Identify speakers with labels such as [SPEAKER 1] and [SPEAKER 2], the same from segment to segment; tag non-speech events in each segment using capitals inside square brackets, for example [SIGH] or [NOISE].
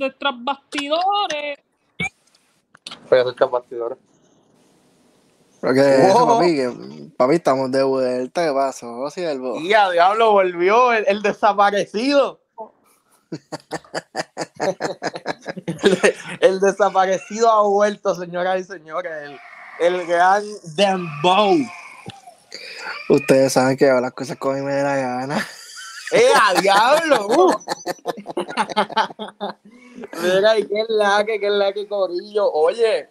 [SPEAKER 1] De Tras Bastidores.
[SPEAKER 2] Voy a hacer tras bastidores.
[SPEAKER 3] Porque eso,
[SPEAKER 2] Wow.
[SPEAKER 3] papi, que, papi, estamos de vuelta, ¿qué pasó? Siervo?
[SPEAKER 2] Y a diablo volvió el, el desaparecido. el, [LAUGHS] el desaparecido ha vuelto, señoras y señores. El, el gran Dembow.
[SPEAKER 3] Ustedes saben que las cosas como a mí me dé la gana.
[SPEAKER 2] ¡Eh, a diablo! Uh. [LAUGHS] Mira, y qué la que, qué la que corillo. Oye.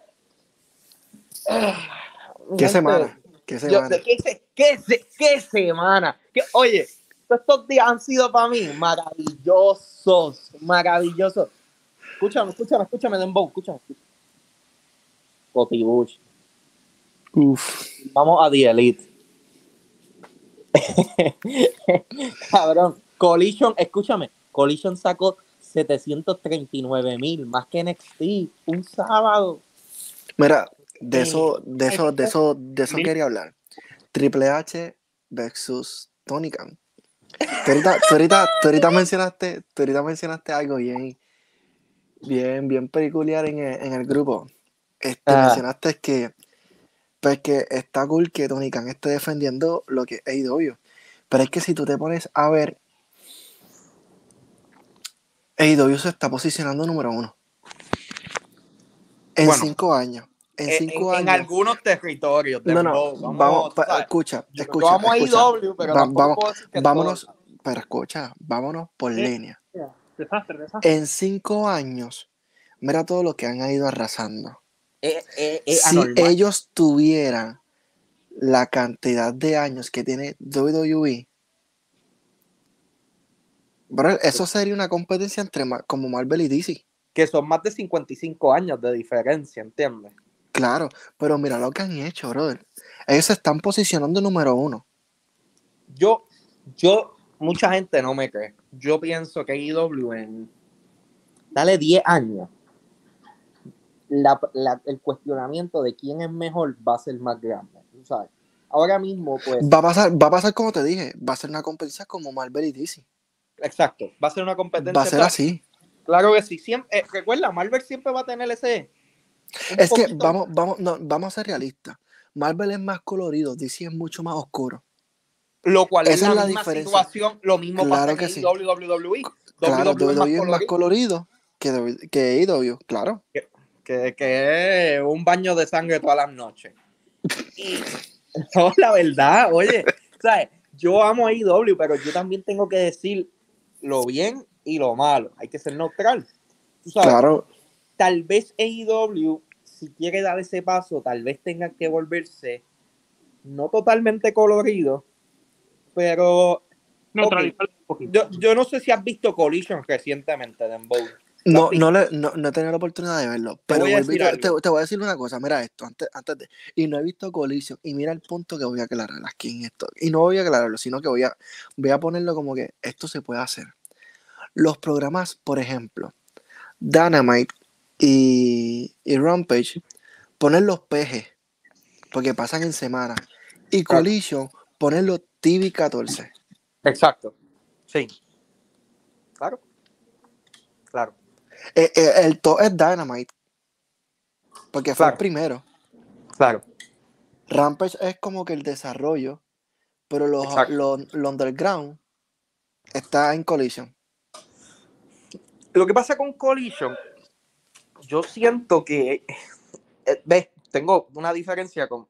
[SPEAKER 3] ¿Qué semana? ¿Qué
[SPEAKER 2] Yo-
[SPEAKER 3] semana?
[SPEAKER 2] ¿qué, se- qué se- qué semana? ¿Qué- oye, estos días han sido para mí maravillosos, maravillosos. Escúchame, escúchame, escúchame, Dembow, escúchame. escúchame. Coti Bush.
[SPEAKER 3] Uf.
[SPEAKER 2] Vamos a The Elite. [LAUGHS] Cabrón, Collision, escúchame, Collision sacó 739 mil, más que NXT, un sábado.
[SPEAKER 3] Mira, de eso, de eso, de eso, de eso quería hablar. Triple H versus Tony Khan. Tú ahorita, tú ahorita, tú ahorita mencionaste, tú ahorita mencionaste algo bien, bien, bien peculiar en el, en el grupo. Este,
[SPEAKER 2] Ah.
[SPEAKER 3] mencionaste que, pues que está cool que Tony Khan esté defendiendo lo que es AEW. Pero es que si tú te pones a ver, AEW se está posicionando número uno. En
[SPEAKER 2] Bueno.
[SPEAKER 3] cinco años. En
[SPEAKER 2] En,
[SPEAKER 3] cinco
[SPEAKER 2] en- en
[SPEAKER 3] años.
[SPEAKER 2] algunos territorios.
[SPEAKER 3] No, no, vamos, escucha,
[SPEAKER 2] Yo-
[SPEAKER 3] escucha,
[SPEAKER 2] vamos a. IW, pero
[SPEAKER 3] Va- vamos- vámonos,
[SPEAKER 2] todo.
[SPEAKER 3] pero escucha, vámonos por
[SPEAKER 1] Sí.
[SPEAKER 3] línea.
[SPEAKER 1] Desastre, desastre.
[SPEAKER 3] En cinco años, mira todo lo que han ido arrasando.
[SPEAKER 2] Eh, eh, eh,
[SPEAKER 3] si
[SPEAKER 2] anormal.
[SPEAKER 3] ellos tuvieran la cantidad de años que tiene WWE, bro, eso sería una competencia entre como Marvel y DC.
[SPEAKER 2] Que son más de 55 años de diferencia, ¿entiendes?
[SPEAKER 3] Claro, pero mira lo que han hecho, brother. Ellos se están posicionando número uno.
[SPEAKER 2] Yo, yo, mucha gente no me cree. Yo pienso que IW en, dale 10 años, la- la- el cuestionamiento de quién es mejor va a ser más grande, tú ¿sabes? Ahora mismo, pues,
[SPEAKER 3] Va a pasar, va a pasar como te dije, va a ser una competencia como Marvel y DC.
[SPEAKER 2] exacto, va a ser una competencia.
[SPEAKER 3] Va a ser así.
[SPEAKER 2] Claro que sí, siempre, eh, recuerda, Marvel siempre va a tener ese...
[SPEAKER 3] Es que vamos, vamos, no, vamos a ser realistas. Marvel es más colorido, DC es mucho más oscuro.
[SPEAKER 2] Lo cual es
[SPEAKER 3] esa
[SPEAKER 2] la,
[SPEAKER 3] es la
[SPEAKER 2] misma
[SPEAKER 3] diferencia.
[SPEAKER 2] situación, lo mismo
[SPEAKER 3] Claro
[SPEAKER 2] pasa
[SPEAKER 3] que
[SPEAKER 2] en
[SPEAKER 3] sí.
[SPEAKER 2] WWE.
[SPEAKER 3] Claro,
[SPEAKER 2] WWE
[SPEAKER 3] WWE es más
[SPEAKER 2] colorido.
[SPEAKER 3] colorido que, que claro.
[SPEAKER 2] Que, que es un baño de sangre todas las noches. Y no, la verdad, oye, ¿sabes? Yo amo a IW, pero yo también tengo que decir lo bien y lo malo. Hay que ser neutral. Tú sabes,
[SPEAKER 3] Claro,
[SPEAKER 2] tal vez AEW, si quiere dar ese paso, tal vez tenga que volverse no totalmente colorido, pero
[SPEAKER 1] Neutralizar un poquito.
[SPEAKER 2] yo, yo no sé si has visto Collision recientemente, Dembow.
[SPEAKER 3] No, no, le, no, no he tenido la oportunidad de verlo. Pero
[SPEAKER 2] voy a decir
[SPEAKER 3] te, te- te voy a decir una cosa, mira esto, antes, antes de. Y no he visto Collision. Y mira el punto que voy a aclarar aquí en esto. Y no voy a aclararlo, sino que voy a, voy a ponerlo como que esto se puede hacer. Los programas, por ejemplo, Dynamite y, y Rampage, poner los PG, porque pasan en semana. Y. Collision, ponerlo TV 14.
[SPEAKER 2] Exacto. Sí. Claro. Claro.
[SPEAKER 3] Eh, eh, el top es Dynamite. Porque fue
[SPEAKER 2] Claro.
[SPEAKER 3] el primero.
[SPEAKER 2] Claro.
[SPEAKER 3] Rampage es como que el desarrollo. Pero los, los, los underground está en Collision.
[SPEAKER 2] Lo que pasa con Collision, yo siento que, eh, ves, tengo una diferencia con,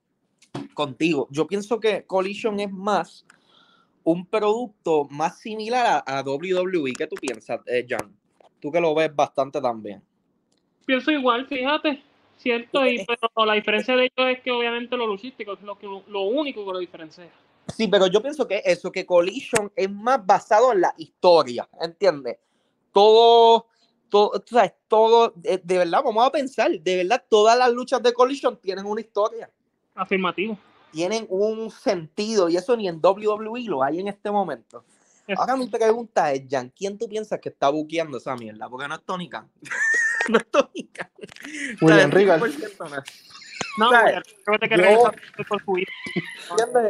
[SPEAKER 2] contigo. Yo pienso que Collision es más un producto más similar a, a WWE. ¿Qué tú piensas, Jan? Tú que lo ves bastante también.
[SPEAKER 1] Pienso igual, fíjate, cierto, y, pero la diferencia de ellos es que obviamente lo luchístico es lo, que, lo único que lo diferencia.
[SPEAKER 2] Sí, pero yo pienso que eso, que Collision es más basado en la historia, ¿entiendes? Todo, todo, sabes, todo, de, de verdad, vamos a pensar, de verdad, todas las luchas de Collision tienen una historia,
[SPEAKER 1] Afirmativo.
[SPEAKER 2] tienen un sentido, y eso ni en WWE lo hay en este momento. Ahora mi pregunta es, Jan, ¿quién tú piensas que está buqueando esa mierda? Porque no es Tony Khan. [LAUGHS] no es Tony Khan.
[SPEAKER 3] William
[SPEAKER 2] ¿Sabes?
[SPEAKER 3] Regal.
[SPEAKER 2] 100% no es.
[SPEAKER 1] No,
[SPEAKER 2] ¿sabes?
[SPEAKER 1] creo que
[SPEAKER 2] Yo-
[SPEAKER 1] por.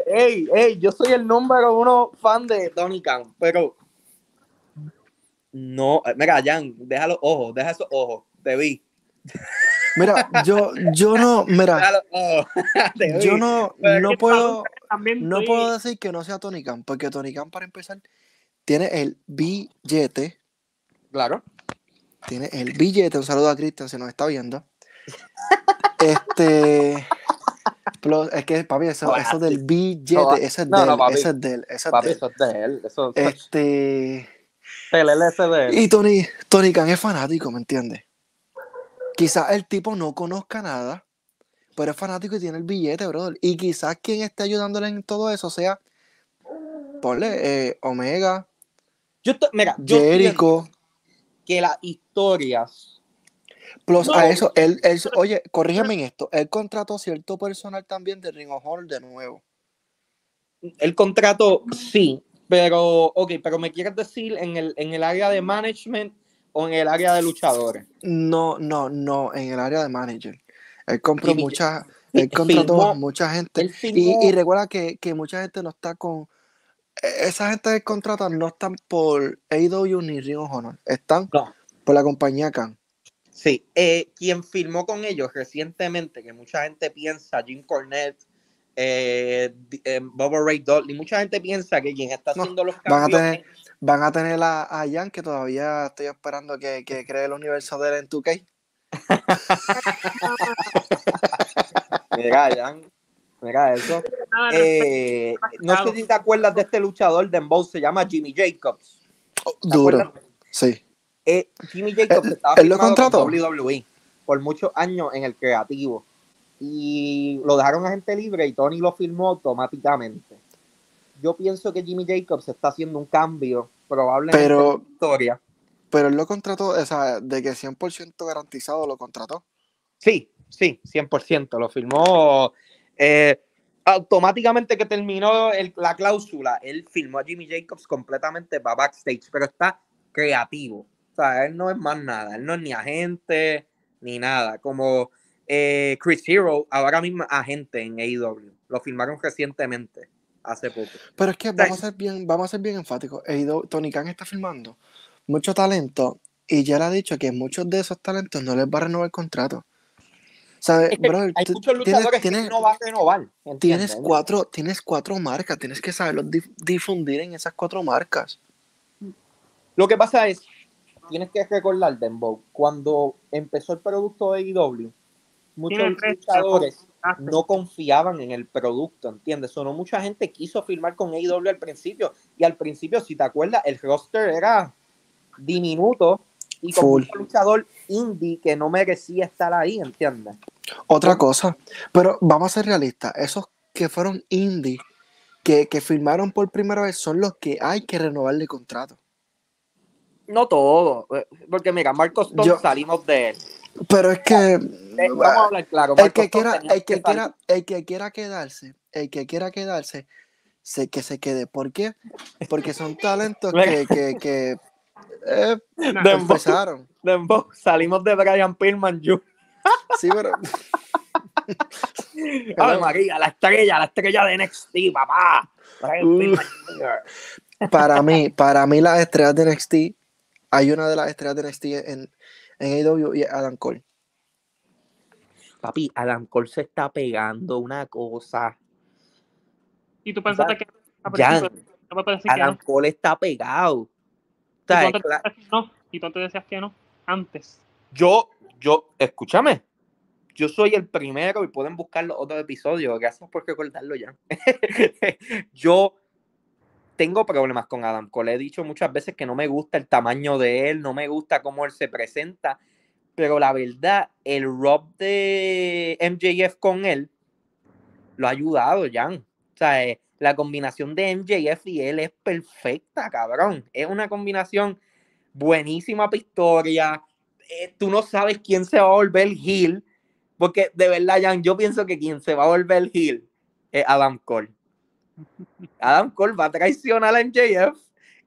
[SPEAKER 2] Ey, ey, yo soy el número uno fan de Tony Khan, pero no, mira, Jan, deja los ojos, deja esos ojos, te vi,
[SPEAKER 3] Mira, yo, yo no, mira, [LAUGHS] yo no, no puedo, no puedo decir que no sea Tony Khan, porque Tony Khan, para empezar, tiene el billete,
[SPEAKER 2] Claro,
[SPEAKER 3] tiene el billete, un saludo a Cristian si nos está viendo. [LAUGHS] Este, plus, es que, papi, eso, eso del billete,
[SPEAKER 2] No,
[SPEAKER 3] ese es
[SPEAKER 2] no,
[SPEAKER 3] de
[SPEAKER 2] no,
[SPEAKER 3] él,
[SPEAKER 2] papi.
[SPEAKER 3] ese es de él, ese es
[SPEAKER 2] papi,
[SPEAKER 3] de él.
[SPEAKER 2] eso es de él, eso
[SPEAKER 3] Este,
[SPEAKER 2] el de él.
[SPEAKER 3] y Tony, Tony Khan es fanático, ¿me entiendes? Quizás el tipo no conozca nada, pero es fanático y tiene el billete, brother. Y quizás quien esté ayudándole en todo eso sea, ponle, eh, Omega,
[SPEAKER 2] Yo mira, yo
[SPEAKER 3] Jericho,
[SPEAKER 2] que las historias,
[SPEAKER 3] plus
[SPEAKER 1] No.
[SPEAKER 3] a eso, él, él, oye, corrígeme en esto, él contrató cierto personal también de Ring of Honor de nuevo.
[SPEAKER 2] el contrato sí, pero, ok, pero me quieres decir en el, en el área de management o en el área de luchadores.
[SPEAKER 3] No, no, no, en el área de manager. Él compró
[SPEAKER 2] Jimmy-
[SPEAKER 3] mucha,
[SPEAKER 2] Sí,
[SPEAKER 3] él contrató mucha gente. Y, y recuerda que, que mucha gente no está con. E- Esa gente que contrata no están por AEW ni Ring of Honor. Están
[SPEAKER 2] No.
[SPEAKER 3] por la compañía Khan.
[SPEAKER 2] Sí, eh, quien firmó con ellos recientemente, que mucha gente piensa, Jim Cornette, eh, eh, Bubba Ray Dudley, mucha gente piensa que quien está
[SPEAKER 3] No,
[SPEAKER 2] haciendo los
[SPEAKER 3] van a
[SPEAKER 2] cambios.
[SPEAKER 3] tener- Van a tener a, a Jan, que todavía estoy esperando que, que cree el universo de él en 2K. [LAUGHS]
[SPEAKER 2] Mira, Jan, mira eso. [LAUGHS] Eh, no sé si te acuerdas de este luchador de Dembow, se llama Jimmy Jacobs. ¿Te
[SPEAKER 3] Duro.
[SPEAKER 2] acuerdas?
[SPEAKER 3] Sí.
[SPEAKER 2] Eh, Jimmy Jacobs
[SPEAKER 3] Él-
[SPEAKER 2] estaba
[SPEAKER 3] él lo
[SPEAKER 2] firmado con
[SPEAKER 3] contrató.
[SPEAKER 2] WWE por muchos años en el creativo. Y lo dejaron a gente libre y Tony lo firmó automáticamente. Yo pienso que Jimmy Jacobs está haciendo un cambio, probablemente
[SPEAKER 3] Pero-
[SPEAKER 2] en la historia.
[SPEAKER 3] Pero él lo contrató, o sea, de que 100% garantizado lo contrató.
[SPEAKER 2] Sí, sí, 100%. Lo firmó eh, automáticamente que terminó el- la cláusula. Él firmó a Jimmy Jacobs completamente para backstage, pero está creativo. O sea, él no es más nada. Él no es ni agente ni nada. Como eh, Chris Hero, ahora mismo agente en AEW. Lo firmaron recientemente, hace poco.
[SPEAKER 3] Pero es que vamos a ser bien, vamos a ser bien enfáticos. AEW Tony Khan está filmando mucho talento y ya le ha dicho que muchos de esos talentos no les va a renovar el contrato. ¿Sabes,
[SPEAKER 2] Es que
[SPEAKER 3] brother?
[SPEAKER 2] hay muchos
[SPEAKER 3] tienes,
[SPEAKER 2] luchadores
[SPEAKER 3] tienes-
[SPEAKER 2] que no va a renovar.
[SPEAKER 3] tienes
[SPEAKER 2] ¿entiendes?
[SPEAKER 3] cuatro, tienes cuatro marcas, tienes que saberlos dif- difundir en esas cuatro marcas.
[SPEAKER 2] Lo que pasa es, tienes que recordar, Dembow, cuando empezó el producto de AEW, muchos
[SPEAKER 1] Tiene tres,
[SPEAKER 2] luchadores no confiaban en el producto, ¿entiendes? O no mucha gente quiso firmar con AEW al principio. Y al principio, si te acuerdas, el roster era diminuto y con
[SPEAKER 3] Full.
[SPEAKER 2] mucho luchador indie que no merecía estar ahí, ¿entiendes?
[SPEAKER 3] Otra cosa, pero vamos a ser realistas, esos que fueron indie, que, que firmaron por primera vez, son los que hay que renovarle contrato.
[SPEAKER 2] No todo, eh, porque mira, Marcos Stone
[SPEAKER 3] Yo-
[SPEAKER 2] salimos de él.
[SPEAKER 3] Pero es que
[SPEAKER 2] Eh, vamos a hablar claro.
[SPEAKER 3] el que quiera, el que quiera, el que quiera quedarse, el que quiera quedarse, sé que se quede. ¿Por qué? Porque son talentos [LAUGHS] que, que, que eh.
[SPEAKER 2] Dembow, salimos de Brian Pillman Jr.
[SPEAKER 3] Sí, pero [LAUGHS]
[SPEAKER 2] María, la estrella, la estrella de NXT, papá. Brian
[SPEAKER 3] Uh.
[SPEAKER 2] Pillman Jr.
[SPEAKER 3] para mí, para mí las estrellas de NXT, hay una de las estrellas de NXT en, en AEW y es Adam Cole.
[SPEAKER 2] Papi, Adam Cole se está pegando una cosa.
[SPEAKER 1] Y tú pensaste que. a
[SPEAKER 2] Jan,
[SPEAKER 1] principio- No me parece que
[SPEAKER 2] Adam
[SPEAKER 1] no.
[SPEAKER 2] Cole está pegado.
[SPEAKER 1] Y tú antes no. Y tú antes decías que no. Antes.
[SPEAKER 2] yo, yo, escúchame. Yo soy el primero y pueden buscar los otros episodios. Gracias por recordarlo ya. [LAUGHS] yo tengo problemas con Adam Cole. He dicho muchas veces que no me gusta el tamaño de él, no me gusta cómo él se presenta. Pero la verdad, el Rob de MJF con él lo ha ayudado, Jan. O sea, eh, la combinación de MJF y él es perfecta, cabrón. Es una combinación buenísima para historia. Eh, tú no sabes quién se va a volver heel. Porque de verdad, Jan, yo pienso que quien se va a volver heel es Adam Cole. [LAUGHS] Adam Cole va a traicionar a MJF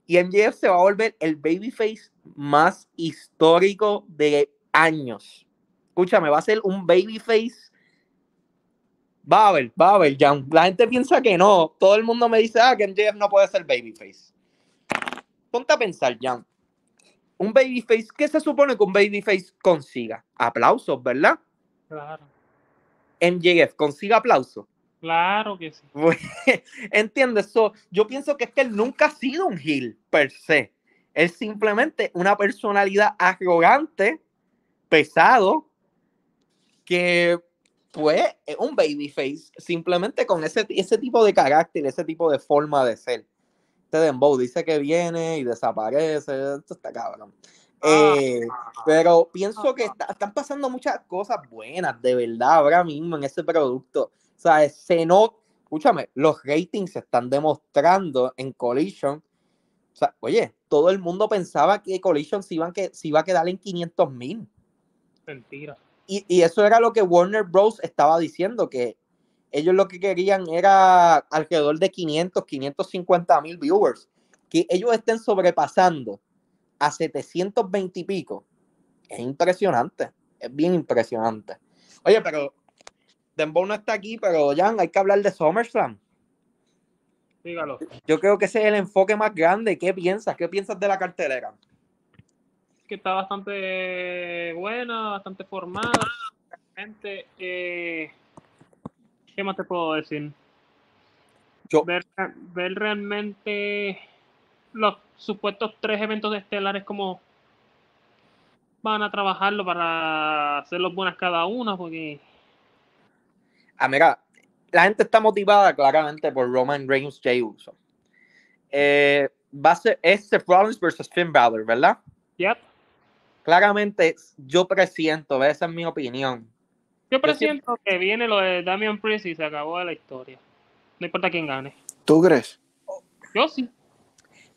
[SPEAKER 2] y MJF se va a volver el babyface más histórico de años. Escúchame, va a ser un babyface. Va a ver, va a ver, Jan. La gente piensa que no. Todo el mundo me dice, ah, que MJF no puede ser babyface. Ponte a pensar, Jan. Un babyface, ¿qué se supone que un babyface consiga? Aplausos, ¿verdad?
[SPEAKER 1] Claro.
[SPEAKER 2] MJF consiga aplausos.
[SPEAKER 1] Claro que sí. [LAUGHS]
[SPEAKER 2] ¿Entiendes? So, yo pienso que es que él nunca ha sido un heel per se. Es simplemente una personalidad arrogante, pesado, que pues es un babyface, simplemente con ese, ese tipo de carácter, ese tipo de forma de ser. Este Dembow dice que viene y desaparece, esto está cabrón. Eh, pero pienso que está- están pasando muchas cosas buenas, de verdad, ahora mismo en ese producto. O sea, se no, escúchame, los ratings se están demostrando en Collision. O sea, oye, todo el mundo pensaba que Collision se, iban que, se iba a quedar en 500 mil.
[SPEAKER 1] Mentira.
[SPEAKER 2] Y, y eso era lo que Warner Bros. estaba diciendo, que ellos lo que querían era alrededor de 500, 550 mil viewers. Que ellos estén sobrepasando a 720 y pico. Es impresionante. Es bien impresionante. Oye, pero Dembow no está aquí, pero Jan, hay que hablar de SummerSlam.
[SPEAKER 1] Dígalo.
[SPEAKER 2] Yo creo que ese es el enfoque más grande. ¿Qué piensas? ¿Qué piensas de la cartelera?
[SPEAKER 1] Que está bastante buena, bastante formada. Realmente, eh, ¿qué más te puedo decir?
[SPEAKER 2] Yo-
[SPEAKER 1] Ver, ver realmente los supuestos tres eventos estelares como van a trabajarlo para hacerlos buenas cada una, porque
[SPEAKER 2] Ah, mira, la gente está motivada claramente por Roman Reigns, Jey Uso. Eh, va a ser es Seth Rollins versus Finn Balor, ¿verdad?
[SPEAKER 1] yep,
[SPEAKER 2] Claramente, yo presiento, esa es mi opinión.
[SPEAKER 1] yo
[SPEAKER 2] Yo
[SPEAKER 1] presiento que viene lo de Damian Priest y se acabó la historia. No importa quién gane.
[SPEAKER 3] ¿Tú crees?
[SPEAKER 1] Yo sí.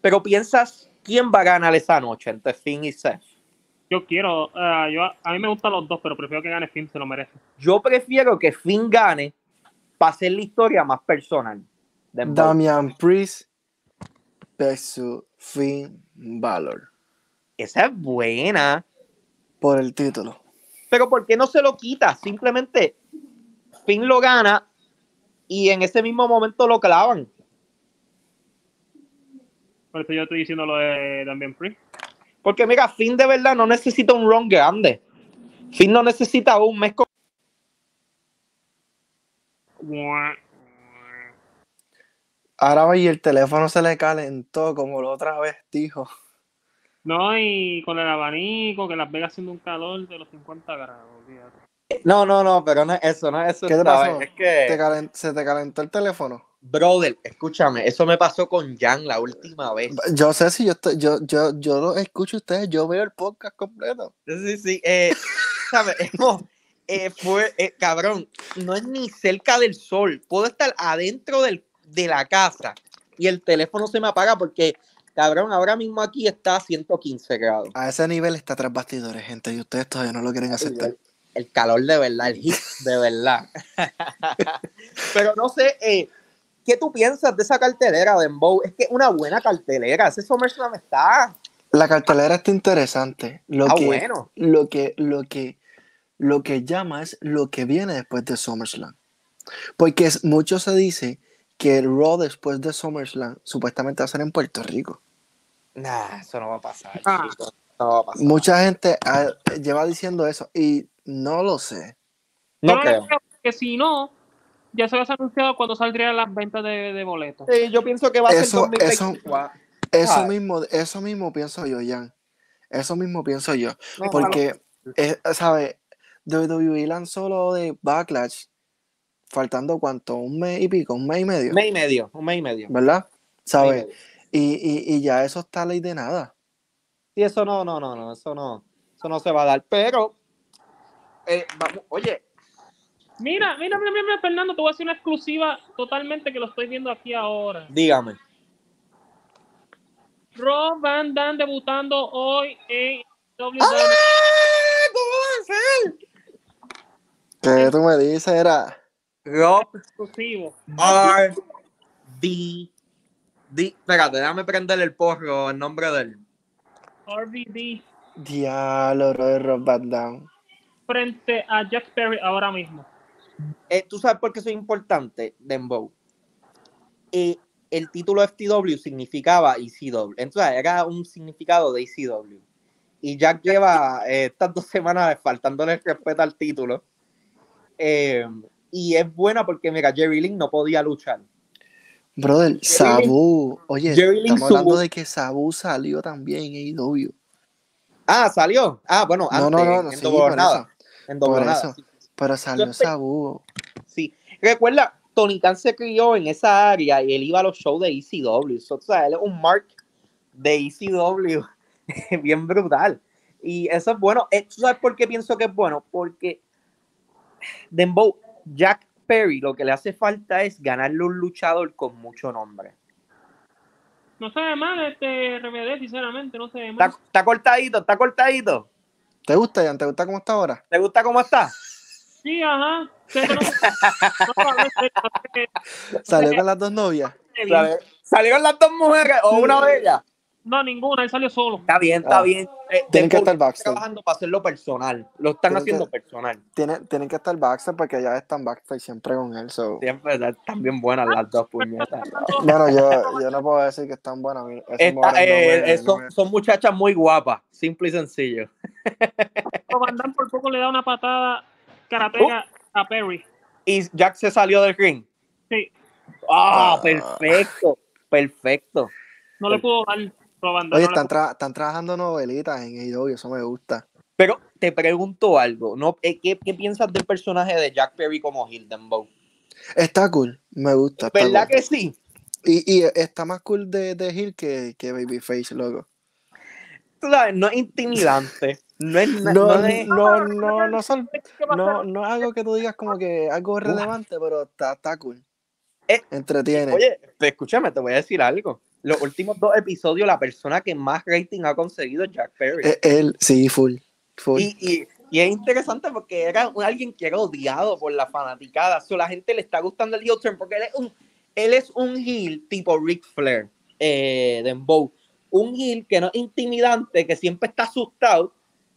[SPEAKER 2] Pero piensas, ¿quién va a ganar esa noche entre Finn y Seth?
[SPEAKER 1] Yo quiero, ah, yo, a mí me gustan los dos, pero prefiero que gane Finn, se lo merece.
[SPEAKER 2] Yo prefiero que Finn gane para hacer la historia más personal.
[SPEAKER 3] Damian Priest versus Finn Balor
[SPEAKER 2] Esa es buena.
[SPEAKER 3] por el título.
[SPEAKER 2] Pero ¿por qué no se lo quita? Simplemente Finn lo gana y en ese mismo momento lo clavan.
[SPEAKER 1] Por eso yo estoy diciendo lo de Damian Priest.
[SPEAKER 2] Porque mira, Finn de verdad no necesita un run grande. Finn no necesita un mes con...
[SPEAKER 3] Ahora y el teléfono se le calentó como la otra vez dijo.
[SPEAKER 1] No, y con el abanico, que Las Vegas haciendo un calor de los 50 grados. olvídate.
[SPEAKER 2] No, no, no, pero no es eso, no es eso.
[SPEAKER 3] ¿Qué te pasó?
[SPEAKER 2] vez, Es
[SPEAKER 3] ¿Te
[SPEAKER 2] que,
[SPEAKER 3] calen- ¿Se te calentó el teléfono?
[SPEAKER 2] brother, escúchame, eso me pasó con Jan la última vez.
[SPEAKER 3] Yo sé si yo estoy, yo, yo, yo lo escucho a ustedes, yo veo el podcast completo.
[SPEAKER 2] Sí, sí, eh, ¿sabes? Hemos- eh, fue, eh, cabrón, no es ni cerca del sol. Puedo estar adentro del, de la casa y el teléfono se me apaga porque, cabrón, ahora mismo aquí está a 115 grados.
[SPEAKER 3] A ese nivel está tras bastidores, gente, y ustedes todavía no lo quieren aceptar.
[SPEAKER 2] El, el calor de verdad, el heat de verdad. [LAUGHS] Pero no sé, eh, ¿qué tú piensas de esa cartelera de Embow? Es que una buena cartelera. Ese SummerSlam está.
[SPEAKER 3] La cartelera está interesante. Lo
[SPEAKER 2] Ah,
[SPEAKER 3] que,
[SPEAKER 2] bueno.
[SPEAKER 3] lo que, lo que, lo que llama es lo que viene después de SummerSlam. Porque es- mucho se dice que el Raw después de SummerSlam supuestamente va a ser en Puerto Rico.
[SPEAKER 2] Nah, eso no va a pasar.
[SPEAKER 1] Ah.
[SPEAKER 2] No va a pasar.
[SPEAKER 3] Mucha gente ah, lleva diciendo eso y no lo sé.
[SPEAKER 2] No
[SPEAKER 1] Yo
[SPEAKER 2] creo.
[SPEAKER 1] creo que si no, ya se había anunciado cuando saldrían las ventas de, de boletos.
[SPEAKER 2] Sí, yo pienso que va a
[SPEAKER 3] Eso-
[SPEAKER 2] ser 2024.
[SPEAKER 3] Eso
[SPEAKER 2] Ah.
[SPEAKER 3] mismo, eso mismo pienso yo, Jan. Eso mismo pienso yo.
[SPEAKER 2] No,
[SPEAKER 3] Porque, eh, ¿sabes? WWE lanzó lo de Backlash faltando cuánto, un mes y pico, un mes y medio,
[SPEAKER 2] Un mes y medio, un mes y medio.
[SPEAKER 3] ¿verdad? ¿Sabes? Y, y, y ya eso está ley de nada.
[SPEAKER 2] Sí, eso no, no, no, no, eso no, eso no se va a dar. Pero, eh, vamos, oye,
[SPEAKER 1] Mira, mira, mira, mira, Fernando, te voy a hacer una exclusiva totalmente que lo estoy viendo aquí ahora.
[SPEAKER 2] dígame.
[SPEAKER 1] Rob Van Dam debutando hoy en WWE.
[SPEAKER 2] ¡Ah! ¿Cómo va a ser?
[SPEAKER 3] ¿Qué tú me dices? Era.
[SPEAKER 2] Rob
[SPEAKER 1] exclusivo.
[SPEAKER 2] R. D. D. Espérate, déjame prender el porro en nombre de él.
[SPEAKER 1] RVD
[SPEAKER 3] Diablo, de Rob Van Dam.
[SPEAKER 1] frente a Jack Perry ahora mismo.
[SPEAKER 2] Eh, ¿Tú sabes por qué es importante, Dembow? Eh, el título FTW significaba ECW. Entonces, era un significado de ECW. Y Jack lleva eh, estas dos semanas faltándole el respeto al título. Eh, y es buena porque, mira, Jerry Lynn no podía luchar.
[SPEAKER 3] Brother, Sabu. Oye,
[SPEAKER 2] Jerry
[SPEAKER 3] estamos hablando de que Sabu salió también en AEW.
[SPEAKER 2] Ah, salió. Ah, bueno,
[SPEAKER 3] No,
[SPEAKER 2] antes,
[SPEAKER 3] no, no, no,
[SPEAKER 2] en
[SPEAKER 3] sí,
[SPEAKER 2] Doble
[SPEAKER 3] por
[SPEAKER 2] or Nada.
[SPEAKER 3] eso.
[SPEAKER 2] En Doble
[SPEAKER 3] Por
[SPEAKER 2] or Nada,
[SPEAKER 3] eso.
[SPEAKER 2] sí.
[SPEAKER 3] Pero salió Sabu.
[SPEAKER 2] Sí, recuerda, Tony Khan se crió en esa área y él iba a los shows de ECW. So, o sea, él es un mark de ECW [LAUGHS] bien brutal. Y eso es bueno. Eh, ¿Tú sabes por qué pienso que es bueno? Porque Dembow, Jack Perry, lo que le hace falta es ganarle un luchador con mucho nombre.
[SPEAKER 1] No se ve mal este RBD, sinceramente, no se ve
[SPEAKER 2] Está,
[SPEAKER 1] mal.
[SPEAKER 2] está cortadito, está cortadito.
[SPEAKER 3] ¿Te gusta, Jan? ¿Te gusta cómo está ahora?
[SPEAKER 2] ¿Te gusta cómo está?
[SPEAKER 1] Sí, ajá.
[SPEAKER 3] ¿Salió con las dos novias?
[SPEAKER 2] ¿Sabes? ¿Salieron las dos mujeres o una de ellas?
[SPEAKER 1] No, ninguna, él salió solo.
[SPEAKER 2] Está bien, está
[SPEAKER 3] Ah.
[SPEAKER 2] bien. Eh,
[SPEAKER 3] Tienen que estar backstage.
[SPEAKER 2] trabajando para hacerlo personal. Lo están
[SPEAKER 3] Tienen
[SPEAKER 2] haciendo
[SPEAKER 3] que-
[SPEAKER 2] personal.
[SPEAKER 3] Tienen, tienen que estar backstage porque ya están backstage siempre con él. So.
[SPEAKER 2] Siempre están bien buenas las dos puñetas. [LAUGHS]
[SPEAKER 3] Bueno, yo, yo no puedo decir que están buenas.
[SPEAKER 2] Esta,
[SPEAKER 3] no
[SPEAKER 2] eh,
[SPEAKER 3] me-
[SPEAKER 2] eh,
[SPEAKER 3] no
[SPEAKER 2] son,
[SPEAKER 3] me-
[SPEAKER 2] son muchachas muy guapas, simple y sencillo.
[SPEAKER 1] Pero Van Damme por poco le da una patada karatega a Perry.
[SPEAKER 2] Y Jack se salió del ring.
[SPEAKER 1] Sí,
[SPEAKER 2] Ah,
[SPEAKER 3] Ah.
[SPEAKER 2] perfecto, perfecto.
[SPEAKER 1] no le pudo dar.
[SPEAKER 3] Oye, están, tra- están trabajando novelitas en AEW, eso me gusta.
[SPEAKER 2] Pero te pregunto algo, ¿no? Eh, ¿Qué, qué piensas del personaje de Jack Perry como Hildenbow?
[SPEAKER 3] Está cool, me gusta.
[SPEAKER 2] ¿Verdad
[SPEAKER 3] cool.
[SPEAKER 2] que sí?
[SPEAKER 3] Y, y está más cool de, de Hill que, que Babyface, loco.
[SPEAKER 2] Tú sabes, no es intimidante. No es,
[SPEAKER 3] No,
[SPEAKER 2] no es-
[SPEAKER 3] no, no, no, son,
[SPEAKER 1] ¿Qué va a
[SPEAKER 3] no, no es algo que tú digas como que algo relevante, pero está, está cool.
[SPEAKER 2] Eh,
[SPEAKER 3] Entretiene.
[SPEAKER 2] Oye, escúchame, te voy a decir algo. Los últimos dos episodios, la persona que más rating ha conseguido es Jack Perry.
[SPEAKER 3] Eh, él, sí, full. full.
[SPEAKER 2] Y, y- y es interesante porque era alguien que era odiado por la fanaticada. So, la gente le está gustando el heel turn porque él es un, él es un heel tipo Ric Flair, eh, Dembow. Un heel que no es intimidante, que siempre está asustado,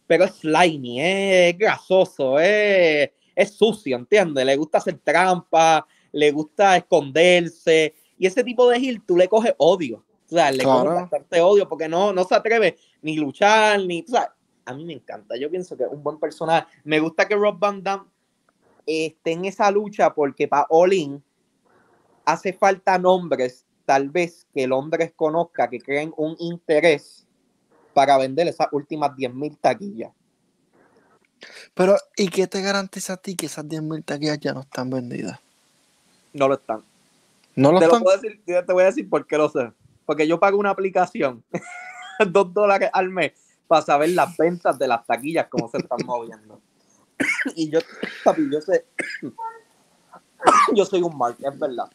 [SPEAKER 2] pero es slimy, es grasoso, es, es sucio, ¿entiendes? Le gusta hacer trampa, le gusta esconderse. Y ese tipo de heel tú le coges odio. O sea, le coges
[SPEAKER 3] Claro.
[SPEAKER 2] bastante odio porque no, no se atreve ni luchar, ni. O sea, a mí me encanta. Yo pienso que es un buen personaje. Me gusta que Rob Van Damme esté en esa lucha porque para All In hace falta nombres, tal vez que Londres conozca, que creen un interés para vender esas últimas 10.000 taquillas.
[SPEAKER 3] Pero, ¿y qué te garantiza a ti que esas 10.000 taquillas ya no están vendidas?
[SPEAKER 2] No lo están.
[SPEAKER 3] ¿No lo
[SPEAKER 2] Te, lo
[SPEAKER 3] están?
[SPEAKER 2] puedo decir, te voy a decir por qué lo sé. Porque yo pago una aplicación, [LAUGHS] dos dólares al mes, para saber las ventas de las taquillas, cómo se están moviendo. y yo, papi, yo sé, [COUGHS] yo soy un Mark, es verdad.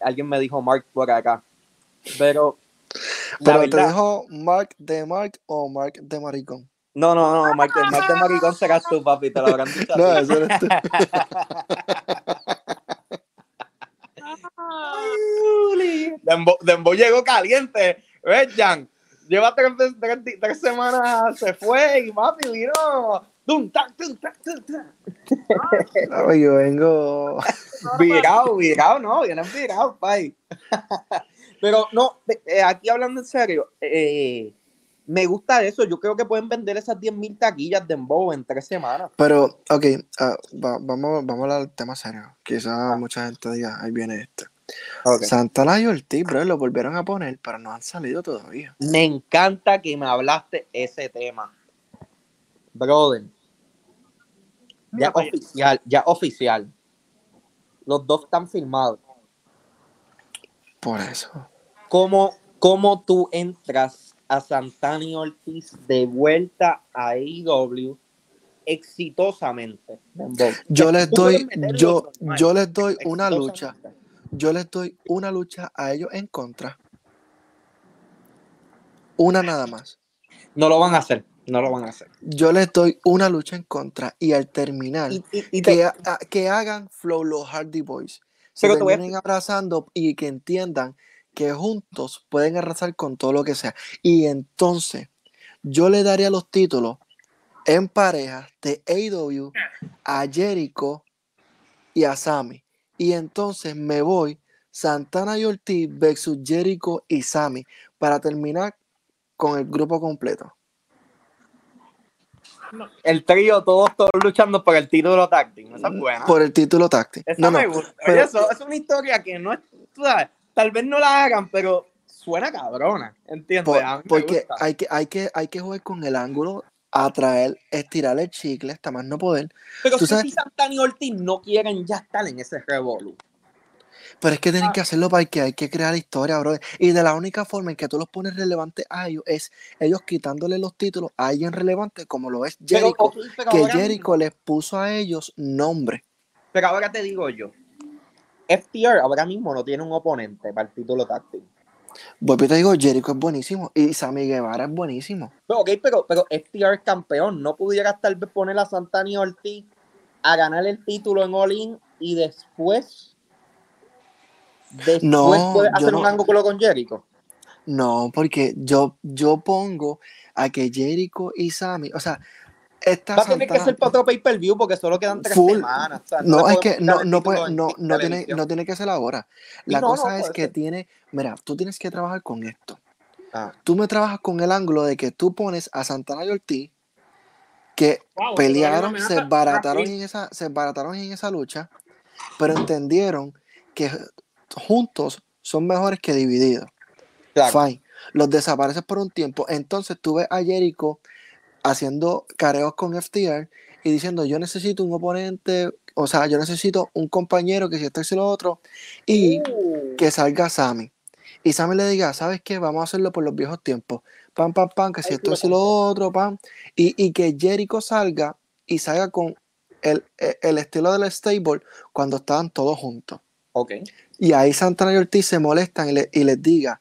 [SPEAKER 2] Alguien me dijo Mark por acá. Pero,
[SPEAKER 3] te dijo Mark de Mark o Mark de Maricón.
[SPEAKER 2] no, no, no, Mark, Mark de Maricón serás tú, papi, te lo habrán dicho.
[SPEAKER 3] No, eso eres tú. [LAUGHS]
[SPEAKER 2] Dembo, Dembo llegó caliente. ¿Ves, Jan? Lleva tres, tres- tres semanas, se fue y papi vino. Tum, tac, tum, tac, tum, tac.
[SPEAKER 3] No, yo vengo.
[SPEAKER 2] Virado, virado, no, vienen virados, pay. Pero no, eh, aquí hablando en serio, eh, me gusta eso. Yo creo que pueden vender esas 10.000 taquillas de Dembow en tres semanas.
[SPEAKER 3] Pero, ok, ah, va- vamos, vamos a hablar del tema serio. Quizás mucha gente diga, ahí viene este.
[SPEAKER 2] Ok.
[SPEAKER 3] Santana y Ortiz, bro, lo volvieron a poner, pero no han salido todavía.
[SPEAKER 2] Me encanta que me hablaste ese tema. Brother. Ya oficial, ya oficial. Los dos están firmados.
[SPEAKER 3] Por eso.
[SPEAKER 2] ¿Cómo, cómo tú entras a Santana y Ortiz de vuelta a AEW exitosamente? Dembow?
[SPEAKER 3] Yo les doy, yo, yo les doy una lucha. Yo les doy una lucha a ellos en contra. Una nada más.
[SPEAKER 2] No lo van a hacer. No lo van a hacer.
[SPEAKER 3] Yo les doy una lucha en contra y al terminar,
[SPEAKER 2] Y, y- y te-
[SPEAKER 3] que, a- que hagan Flow los Hardy Boys. Se
[SPEAKER 2] Pero te voy a
[SPEAKER 3] terminen abrazando y que entiendan que juntos pueden arrasar con todo lo que sea. Y entonces, yo le daría los títulos en pareja de AEW a Jericho y a Sammy. Y entonces me voy Santana y Ortiz versus Jericho y Sammy para terminar con el grupo completo.
[SPEAKER 2] el trío, todos, todos luchando por el título táctil. Esa es buena.
[SPEAKER 3] Por el título táctil.
[SPEAKER 2] Esa
[SPEAKER 3] No, no,
[SPEAKER 2] me gusta.
[SPEAKER 3] Pero-
[SPEAKER 2] eso es una historia que no es, tú sabes, tal vez no la hagan, pero suena cabrona, me
[SPEAKER 3] porque
[SPEAKER 2] gusta.
[SPEAKER 3] hay que, hay, que, hay que jugar con el ángulo, atraer, estirar el chicle hasta más no poder.
[SPEAKER 2] pero
[SPEAKER 3] tú
[SPEAKER 2] si
[SPEAKER 3] sabes-
[SPEAKER 2] Santana y Ortiz no quieren ya estar en ese revolú.
[SPEAKER 3] Pero es que
[SPEAKER 2] Ah.
[SPEAKER 3] tienen que hacerlo para que hay que crear historia, bro. Y de la única forma en que tú los pones relevantes a ellos es ellos quitándole los títulos a alguien relevante como lo es Jericho,
[SPEAKER 2] pero
[SPEAKER 3] que Jericho les puso a ellos nombre.
[SPEAKER 2] pero ahora te digo yo, FTR ahora mismo no tiene un oponente para el título táctil.
[SPEAKER 3] Vuelvo y te digo, Jericho es buenísimo y Sammy Guevara es buenísimo.
[SPEAKER 2] Pero, ok, pero, pero FTR es campeón, no pudieras tal vez poner a Santana y Ortiz a ganar el título en All In y después... Después
[SPEAKER 3] No,
[SPEAKER 2] puedes hacer un
[SPEAKER 3] no-
[SPEAKER 2] ángulo con Jericho.
[SPEAKER 3] No, porque yo, yo pongo a que Jericho y Sammy, o sea, esta
[SPEAKER 2] Va a tener que ser para otro pay-per-view porque solo quedan tres
[SPEAKER 3] Full.
[SPEAKER 2] semanas. o sea,
[SPEAKER 3] No, es que no, no, puede, no, no, tiene, no tiene que ser ahora. La cosa es que
[SPEAKER 2] ser.
[SPEAKER 3] tiene, mira, tú tienes que trabajar con esto.
[SPEAKER 2] Ah,
[SPEAKER 3] Tú me trabajas con el ángulo de que tú pones a Santana y Ortiz, que
[SPEAKER 1] Wow,
[SPEAKER 3] pelearon, se barataron en esa, se barataron en esa lucha, pero entendieron que juntos son mejores que divididos.
[SPEAKER 2] claro.
[SPEAKER 3] Fine. Los desapareces por un tiempo. Entonces tú ves a Jericho haciendo careos con FTR y diciendo yo necesito un oponente, o sea, yo necesito un compañero que si esto y si lo otro, y
[SPEAKER 2] Uh,
[SPEAKER 3] que salga Sammy. Y Sammy le diga, ¿sabes qué? Vamos a hacerlo por los viejos tiempos. Pam, pam, pam, que si
[SPEAKER 2] Ay,
[SPEAKER 3] esto y si lo otro, pam. Y, y que Jericho salga y salga con el, el- el estilo del stable cuando estaban todos juntos.
[SPEAKER 2] ok.
[SPEAKER 3] Y ahí Santana y Ortiz se molestan y, le- y les diga,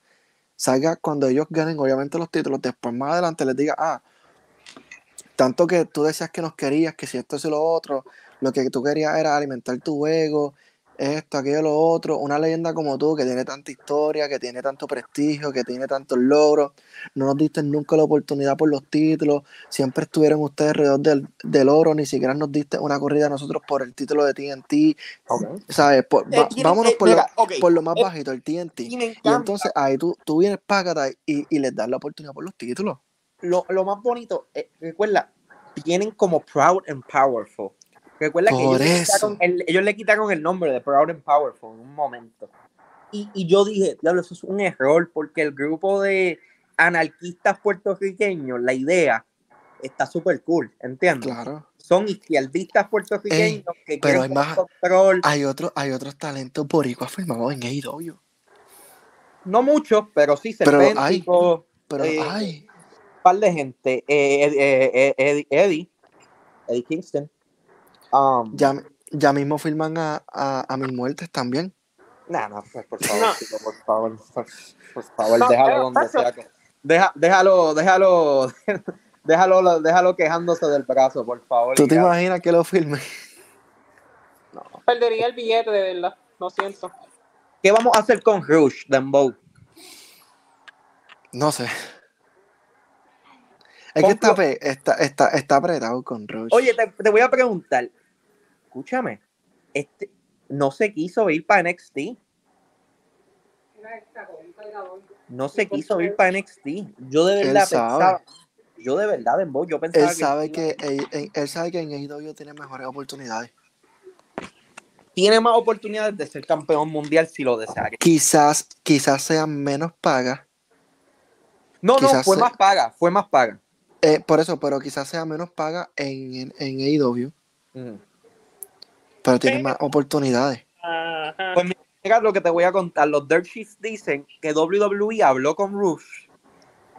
[SPEAKER 3] salga cuando ellos ganen obviamente los títulos, después más adelante les diga, ah, tanto que tú decías que nos querías, que si esto es lo otro, lo que tú querías era alimentar tu ego, esto, aquello, lo otro, una leyenda como tú que tiene tanta historia, que tiene tanto prestigio, que tiene tantos logros, no nos diste nunca la oportunidad por los títulos, siempre estuvieron ustedes alrededor del, del oro, ni siquiera nos diste una corrida a nosotros por el título de TNT,
[SPEAKER 2] ok.
[SPEAKER 3] ¿sabes? Por-
[SPEAKER 2] Eh,
[SPEAKER 3] va- vámonos
[SPEAKER 2] eh,
[SPEAKER 3] por, lo, por más
[SPEAKER 2] eh,
[SPEAKER 3] bajito, el TNT.
[SPEAKER 2] Y
[SPEAKER 3] Y entonces ahí tú, tú vienes págata y, y les das la oportunidad por los títulos.
[SPEAKER 2] Lo, lo más bonito, eh, recuerda, tienen como Proud and Powerful. Recuerda que ellos le, quitaron el, ellos le quitaron el nombre de Proud and Powerful en un momento. Y, y yo dije, diablo, eso es un error, porque el grupo de anarquistas puertorriqueños, la idea está súper cool, ¿entiendes?
[SPEAKER 3] Claro.
[SPEAKER 2] Son izquierdistas puertorriqueños que
[SPEAKER 3] pero
[SPEAKER 2] quieren
[SPEAKER 3] hay más-
[SPEAKER 2] control.
[SPEAKER 3] Hay, otro, hay otros talentos boricuas firmados en AEW.
[SPEAKER 2] No muchos, pero sí
[SPEAKER 3] Pero hay. Pero
[SPEAKER 2] Eh,
[SPEAKER 3] hay.
[SPEAKER 2] Par de gente. Eh, eh, eh, eh, Eddie, Eddie Kingston. Um,
[SPEAKER 3] Ya, ya mismo firman a, a, a mis muertes también.
[SPEAKER 2] No, no, pues, por favor,
[SPEAKER 1] No.
[SPEAKER 2] chico, por favor, por, por favor,
[SPEAKER 1] No,
[SPEAKER 2] déjalo
[SPEAKER 1] pero,
[SPEAKER 2] donde sea. que- Deja, déjalo, déjalo, [LAUGHS] déjalo, déjalo quejándose del brazo, por favor.
[SPEAKER 3] ¿Tú te
[SPEAKER 2] ya.
[SPEAKER 3] imaginas que lo firmen?
[SPEAKER 2] No.
[SPEAKER 1] Perdería el billete, de verdad. Lo siento.
[SPEAKER 2] ¿Qué vamos a hacer con Rush, Dembow?
[SPEAKER 3] No sé. Es que está, está, está, está apretado con Rush.
[SPEAKER 2] Oye, te, te voy a preguntar. Escúchame, este no se quiso ir para NXT. No se quiso ir para NXT. Yo de verdad
[SPEAKER 3] Él sabe.
[SPEAKER 2] pensaba. Yo de verdad, Dembow, yo pensaba
[SPEAKER 3] Él
[SPEAKER 2] que
[SPEAKER 3] sabe que, él, él- él sabe que en AEW tiene mejores oportunidades.
[SPEAKER 2] tiene más oportunidades de ser campeón mundial si lo desea.
[SPEAKER 3] Quizás, quizás sean menos pagas.
[SPEAKER 2] No, no, fue más paga, fue más paga.
[SPEAKER 3] Eh, por eso, pero quizás sea menos paga en, en, en AEW. Pero tiene más oportunidades.
[SPEAKER 1] Ajá.
[SPEAKER 2] Pues mira lo que te voy a contar. Los Dirt Sheets dicen que WWE habló con Rush,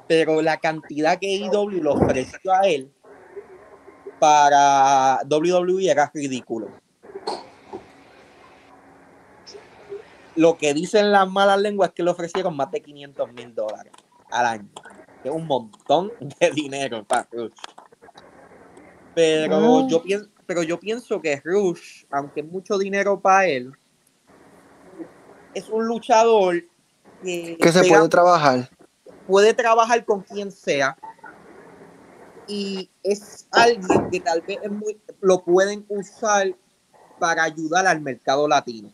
[SPEAKER 2] pero la cantidad que AEW le ofreció a él para WWE era ridículo. Lo que dicen las malas lenguas es que le ofrecieron más de 500 mil dólares al año. Es un montón de dinero para Rush. Pero
[SPEAKER 3] Ah.
[SPEAKER 2] yo pienso, pero yo pienso que Rush, aunque es mucho dinero para él, es un luchador que,
[SPEAKER 3] Que se
[SPEAKER 2] pega-
[SPEAKER 3] puede trabajar.
[SPEAKER 2] puede trabajar con quien sea y es alguien que tal vez es muy, lo pueden usar para ayudar al mercado latino.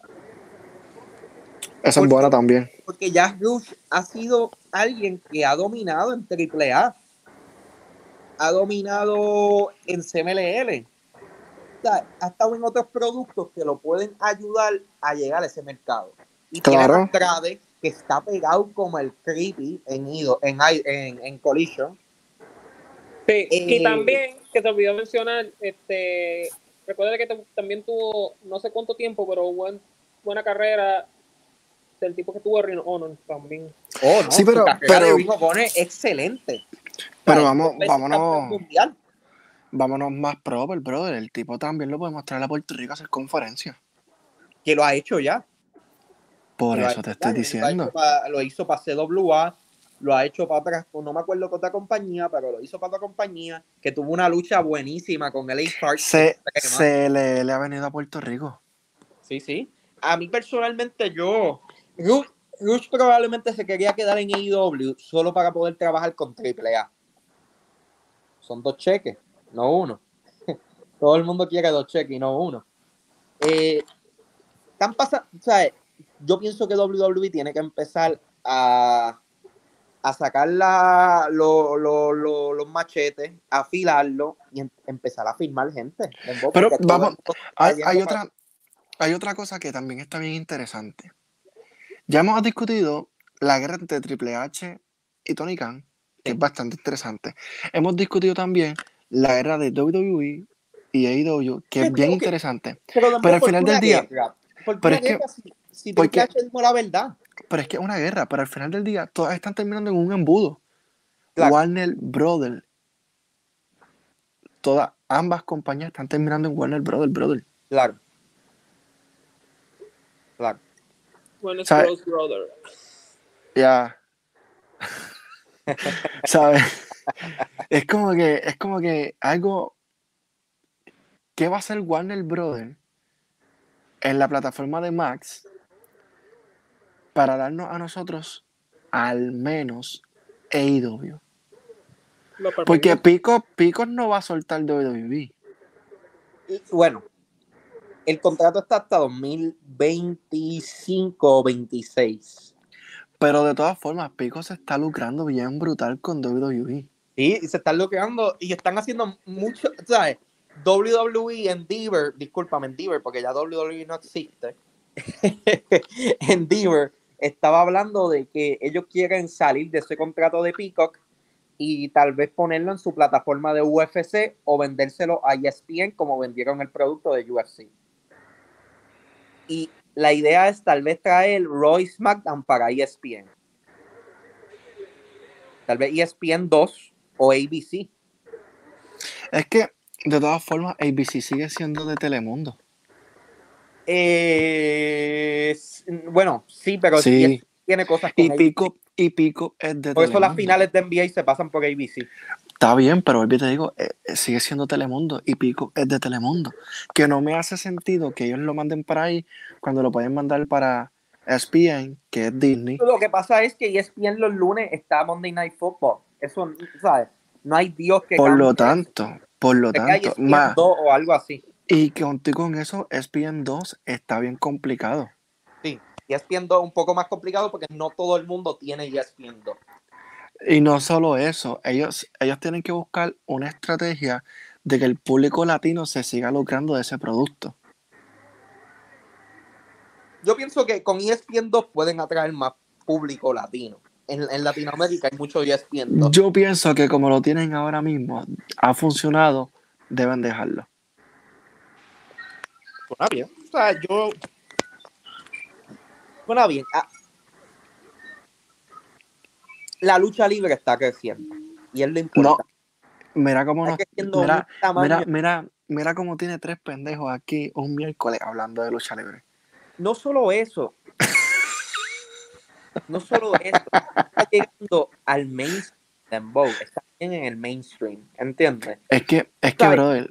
[SPEAKER 3] Esa es buena también.
[SPEAKER 2] Porque ya Rush ha sido alguien que ha dominado en AAA. Ha dominado en CMLL. Ha estado en otros productos que lo pueden ayudar a llegar a ese mercado. Y tiene
[SPEAKER 3] Claro.
[SPEAKER 2] a Andrade, que está pegado como el creepy en, Ido- en, en, en Collision.
[SPEAKER 1] Sí, y
[SPEAKER 2] Eh,
[SPEAKER 1] también, que te olvidó mencionar, este, recuerda que también tuvo no sé cuánto tiempo, pero buen, buena carrera del tipo que tuvo Ring of Honor también.
[SPEAKER 2] Oh, no,
[SPEAKER 3] Sí, pero-
[SPEAKER 2] carrera de
[SPEAKER 3] pero-
[SPEAKER 2] Ring of Honor es excelente.
[SPEAKER 3] Pero vamos, vámonos,
[SPEAKER 2] mundial.
[SPEAKER 3] vámonos más proper, brother. El tipo también lo podemos traer a Puerto Rico a hacer conferencias.
[SPEAKER 2] que lo ha hecho ya.
[SPEAKER 3] Por
[SPEAKER 2] Lo
[SPEAKER 3] eso te estoy
[SPEAKER 2] ya,
[SPEAKER 3] diciendo.
[SPEAKER 2] Lo hizo para CWA, lo ha hecho para otras, no me acuerdo qué otra compañía, pero lo hizo para otra compañía que tuvo una lucha buenísima con LA Park.
[SPEAKER 3] Se, se le, le ha venido a Puerto Rico.
[SPEAKER 2] Sí, sí. A mí personalmente yo, Rush, Rush probablemente se quería quedar en AEW solo para poder trabajar con AAA. Son dos cheques, no uno. [LAUGHS] Todo el mundo quiere dos cheques y no uno. Eh, están pasando, sea, yo pienso que WWE tiene que empezar a, a sacar la- lo- lo- lo- los machetes, afilarlo y em- empezar a firmar gente.
[SPEAKER 3] Pero vamos, Hay, hay
[SPEAKER 2] para-
[SPEAKER 3] otra, hay otra cosa que también está bien interesante. Ya hemos discutido la guerra entre Triple H y Tony Khan, que es bastante interesante. Hemos discutido también la guerra de WWE y AEW, que es bien interesante.
[SPEAKER 2] Pero,
[SPEAKER 3] Pero al
[SPEAKER 2] Bob, ¿por
[SPEAKER 3] final del día- pero es que-
[SPEAKER 2] si, si
[SPEAKER 3] porque-
[SPEAKER 2] H dijo la verdad?
[SPEAKER 3] Pero es que es una guerra, pero al final del día todas están terminando en un embudo.
[SPEAKER 2] Claro.
[SPEAKER 3] Warner Brothers. Todas, ambas compañías están terminando en Warner Brothers, brother.
[SPEAKER 2] Claro. Claro.
[SPEAKER 1] Es
[SPEAKER 3] ¿Sabe?
[SPEAKER 1] Bros Brother.
[SPEAKER 3] Ya. [LAUGHS] ¿Sabes? es como que, es como que algo. ¿Qué va a hacer Warner Brothers en la plataforma de Max para darnos a nosotros al menos AEW? Porque. Pico, Pico no va a soltar WWE.
[SPEAKER 2] Y, bueno, el contrato está hasta 2025 o 26.
[SPEAKER 3] Pero de todas formas, Pico se está lucrando bien brutal con. WWE.
[SPEAKER 2] Sí, y se están bloqueando y están haciendo mucho, ¿sabes? WWE Endeavor, discúlpame, Endeavor, porque ya WWE no existe. [LAUGHS] Endeavor estaba hablando de que ellos quieren salir de ese contrato de Peacock y tal vez ponerlo en su plataforma de UFC o vendérselo a ESPN como vendieron el producto de UFC. Y la idea es tal vez traer Roy SmackDown para ESPN. Tal vez ESPN 2 o ABC.
[SPEAKER 3] Es que, de todas formas, ABC sigue siendo de Telemundo.
[SPEAKER 2] Eh, bueno, sí, pero
[SPEAKER 3] Sí.
[SPEAKER 2] tiene cosas con
[SPEAKER 3] Y. Pico, y Pico es de
[SPEAKER 2] Por eso las finales de NBA se pasan por ABC.
[SPEAKER 3] Está bien, pero y te digo, eh, eh, sigue siendo Telemundo y Pico es de Telemundo. Que no me hace sentido que ellos lo manden para ahí cuando lo pueden mandar para ESPN, que es Disney.
[SPEAKER 2] Lo que pasa es que E ESPN los lunes está Monday Night Football. Eso, ¿sabes? No hay Dios que
[SPEAKER 3] Por lo
[SPEAKER 2] eso.
[SPEAKER 3] tanto, por lo
[SPEAKER 2] E
[SPEAKER 3] tanto, más.
[SPEAKER 2] 2 o algo así.
[SPEAKER 3] Y que contigo con eso, ESPN 2 está bien complicado.
[SPEAKER 2] ESPN 2 es un poco más complicado porque no todo el mundo tiene ESPN 2.
[SPEAKER 3] Y no solo eso, ellos, ellos tienen que buscar una estrategia de que el público latino se siga lucrando de ese producto.
[SPEAKER 2] Yo pienso que con ESPN 2 pueden atraer más público latino. En, en Latinoamérica hay mucho ESPN 2.
[SPEAKER 3] Yo pienso que como lo tienen ahora mismo, ha funcionado, deben dejarlo.
[SPEAKER 2] Suena bien. O sea, yo. Suena bien. Ah. La lucha libre está creciendo. Y es lo importante.
[SPEAKER 3] Mira cómo
[SPEAKER 2] Está
[SPEAKER 3] nos,
[SPEAKER 2] creciendo
[SPEAKER 3] mira, mira, mira, mira cómo tiene tres pendejos aquí un miércoles hablando de lucha libre.
[SPEAKER 2] No solo eso. no solo eso. Está llegando al mainstream. Dembow. Está bien en el mainstream. ¿Entiendes?
[SPEAKER 3] Es que, es que, brother,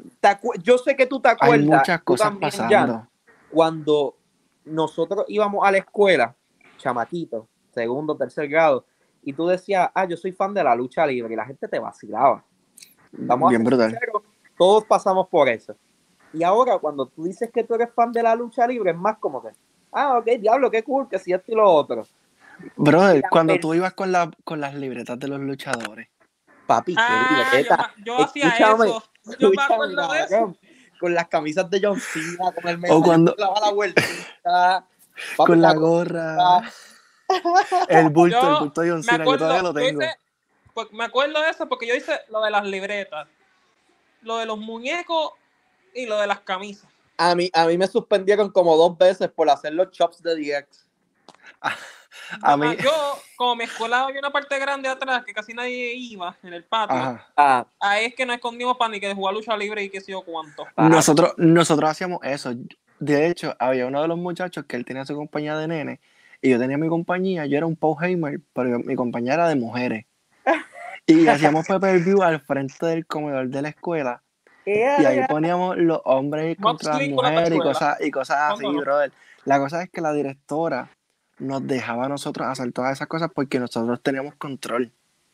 [SPEAKER 2] Yo sé que tú te
[SPEAKER 3] hay
[SPEAKER 2] acuerdas.
[SPEAKER 3] muchas
[SPEAKER 2] tú
[SPEAKER 3] cosas
[SPEAKER 2] también, Jan,
[SPEAKER 3] pasando.
[SPEAKER 2] cuando nosotros íbamos a la escuela, chamaquito, segundo, tercer grado, y tú decías, ah, yo soy fan de la lucha libre, y la gente te vacilaba. Vamos
[SPEAKER 3] Bien
[SPEAKER 2] a
[SPEAKER 3] brutal.
[SPEAKER 2] sinceros, todos pasamos por eso. Y ahora, cuando tú dices que tú eres fan de la lucha libre, es más como que, ah, ok, diablo, qué cool, que si esto y lo otro.
[SPEAKER 3] Brother, cuando tú ibas con, la, con las libretas de los luchadores,
[SPEAKER 2] Papi, qué
[SPEAKER 1] Ah, yo,
[SPEAKER 2] libreta.
[SPEAKER 1] yo hacía
[SPEAKER 2] Escúchame,
[SPEAKER 1] eso. Yo me acuerdo de eso.
[SPEAKER 2] Con las camisas de John Cena, con el
[SPEAKER 3] O cuando-
[SPEAKER 2] daba la vueltita. Papi,
[SPEAKER 3] con la
[SPEAKER 2] la
[SPEAKER 3] gorra, el bulto,
[SPEAKER 1] Yo
[SPEAKER 3] el bulto de John Cena, que todavía lo tengo.
[SPEAKER 1] hice- pues, me acuerdo de eso porque yo hice lo de las libretas, lo de los muñecos y lo de las camisas.
[SPEAKER 2] A mí, a mí me suspendieron como dos veces por hacer los chops de DX. [LAUGHS]
[SPEAKER 3] A mí,
[SPEAKER 1] Yo, como mi escuela había una parte grande atrás que casi nadie iba en el patio,
[SPEAKER 3] ajá.
[SPEAKER 2] Ah,
[SPEAKER 1] ahí es que nos escondimos para ni que jugar lucha libre y qué sé yo cuánto.
[SPEAKER 2] Ah.
[SPEAKER 3] Nosotros, nosotros hacíamos eso. De hecho, había uno de los muchachos que él tenía su compañía de nene y yo tenía mi compañía. Yo era un Paul Heimer, pero yo- mi compañía era de mujeres. [LAUGHS] Y hacíamos pay per view al frente del comedor de la escuela. Y ahí poníamos los hombres contra las mujeres y cosas, y cosas así, brother. La cosa es que la directora nos dejaba a nosotros hacer todas esas cosas porque nosotros teníamos control.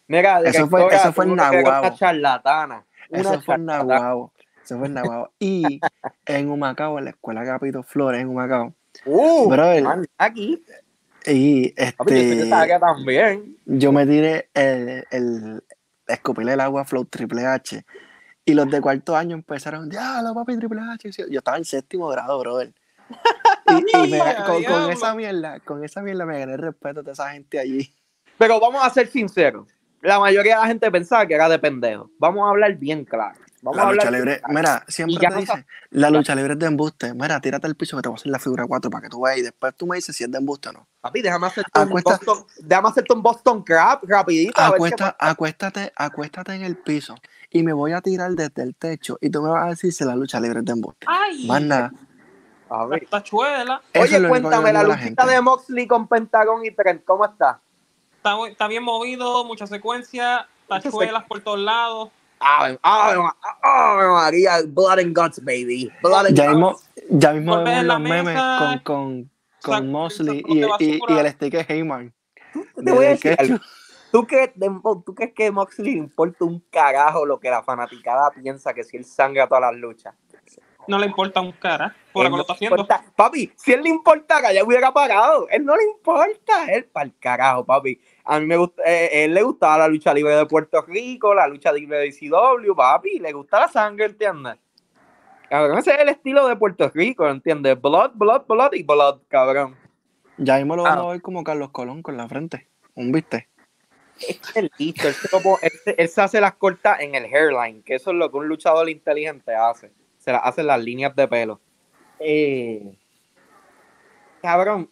[SPEAKER 2] Mira,
[SPEAKER 3] Eso fue-
[SPEAKER 2] directora,
[SPEAKER 3] eso fue en Nahuabo.
[SPEAKER 2] Una charlatana. Una
[SPEAKER 3] Eso fue en. Nahuabo. Eso fue en Nahuabo. [LAUGHS] Y en Humacao, en la escuela Capito Flores, en Humacao.
[SPEAKER 2] Uh,
[SPEAKER 3] Brother.
[SPEAKER 2] man, aquí.
[SPEAKER 3] Y
[SPEAKER 2] yo
[SPEAKER 3] este,
[SPEAKER 2] área también.
[SPEAKER 3] yo me tiré el, el escupirle el agua Flow Triple H. Y los de cuarto año empezaron, diablo, papi, Triple H. Yo estaba en séptimo grado, brother. Y, y me-
[SPEAKER 1] Ya,
[SPEAKER 3] con, esa mierda, con esa mierda me gané el respeto de esa gente allí.
[SPEAKER 2] Pero vamos a ser sinceros. La mayoría de la gente pensaba que era de pendejo. Vamos a hablar bien claro. Vamos
[SPEAKER 3] La lucha libre,
[SPEAKER 2] claro.
[SPEAKER 3] mira, siempre te
[SPEAKER 2] no
[SPEAKER 3] dicen, la lucha libre es de embuste. Mira, tírate al piso que te voy a hacer la figura 4 para que tú veas y después tú me dices si es de embuste o no.
[SPEAKER 2] Papi, déjame hacerte un Boston, déjame hacerte un Boston Crab rapidito. a ver qué
[SPEAKER 3] Acuesta, acuéstate, acuéstate en el piso y me voy a tirar desde el techo y tú me vas a decir si la lucha libre es de embuste.
[SPEAKER 1] ¡Ay!
[SPEAKER 3] Más nada.
[SPEAKER 2] A ver.
[SPEAKER 1] tachuela.
[SPEAKER 2] Oye, cuéntame, la luchita de Moxley con Pentagon y Trent, ¿cómo está?
[SPEAKER 1] Está, bien movido, mucha secuencia, tachuelas por todos lados.
[SPEAKER 2] Ave, ave, ave María, blood and guts, baby. Blood and
[SPEAKER 3] Ya
[SPEAKER 2] guts.
[SPEAKER 3] mismo, ya mismo vemos los memes con, con, con Mosley y, y, el stick de Heyman.
[SPEAKER 2] Te voy a decir algo. ¿Tú crees, ¿Tú crees que Moxley le importa un carajo lo que la fanaticada piensa que si él sangra todas las luchas?
[SPEAKER 1] No le importa un cara por
[SPEAKER 2] Él
[SPEAKER 1] lo que lo
[SPEAKER 2] no
[SPEAKER 1] haciendo.
[SPEAKER 2] importa. Papi, si él le importara, ya hubiera parado. Él no le importa. Él para el carajo, papi. A mí me gusta, eh, él le gustaba la lucha libre de Puerto Rico, la lucha libre de ICW, papi. Le gusta la sangre, ¿entiendes? Cabrón, ese es el estilo de Puerto Rico, ¿entiendes? Blood, blood, blood y blood, cabrón.
[SPEAKER 3] Ya mismo lo vamos
[SPEAKER 2] Ah.
[SPEAKER 3] a ver como Carlos Colón con la frente. ¿Un viste?
[SPEAKER 2] Este es listo. Él pone- él se- él se hace las cortas en el hairline, que eso es lo que un luchador inteligente hace. Se las hace en las líneas de pelo. Eh, cabrón.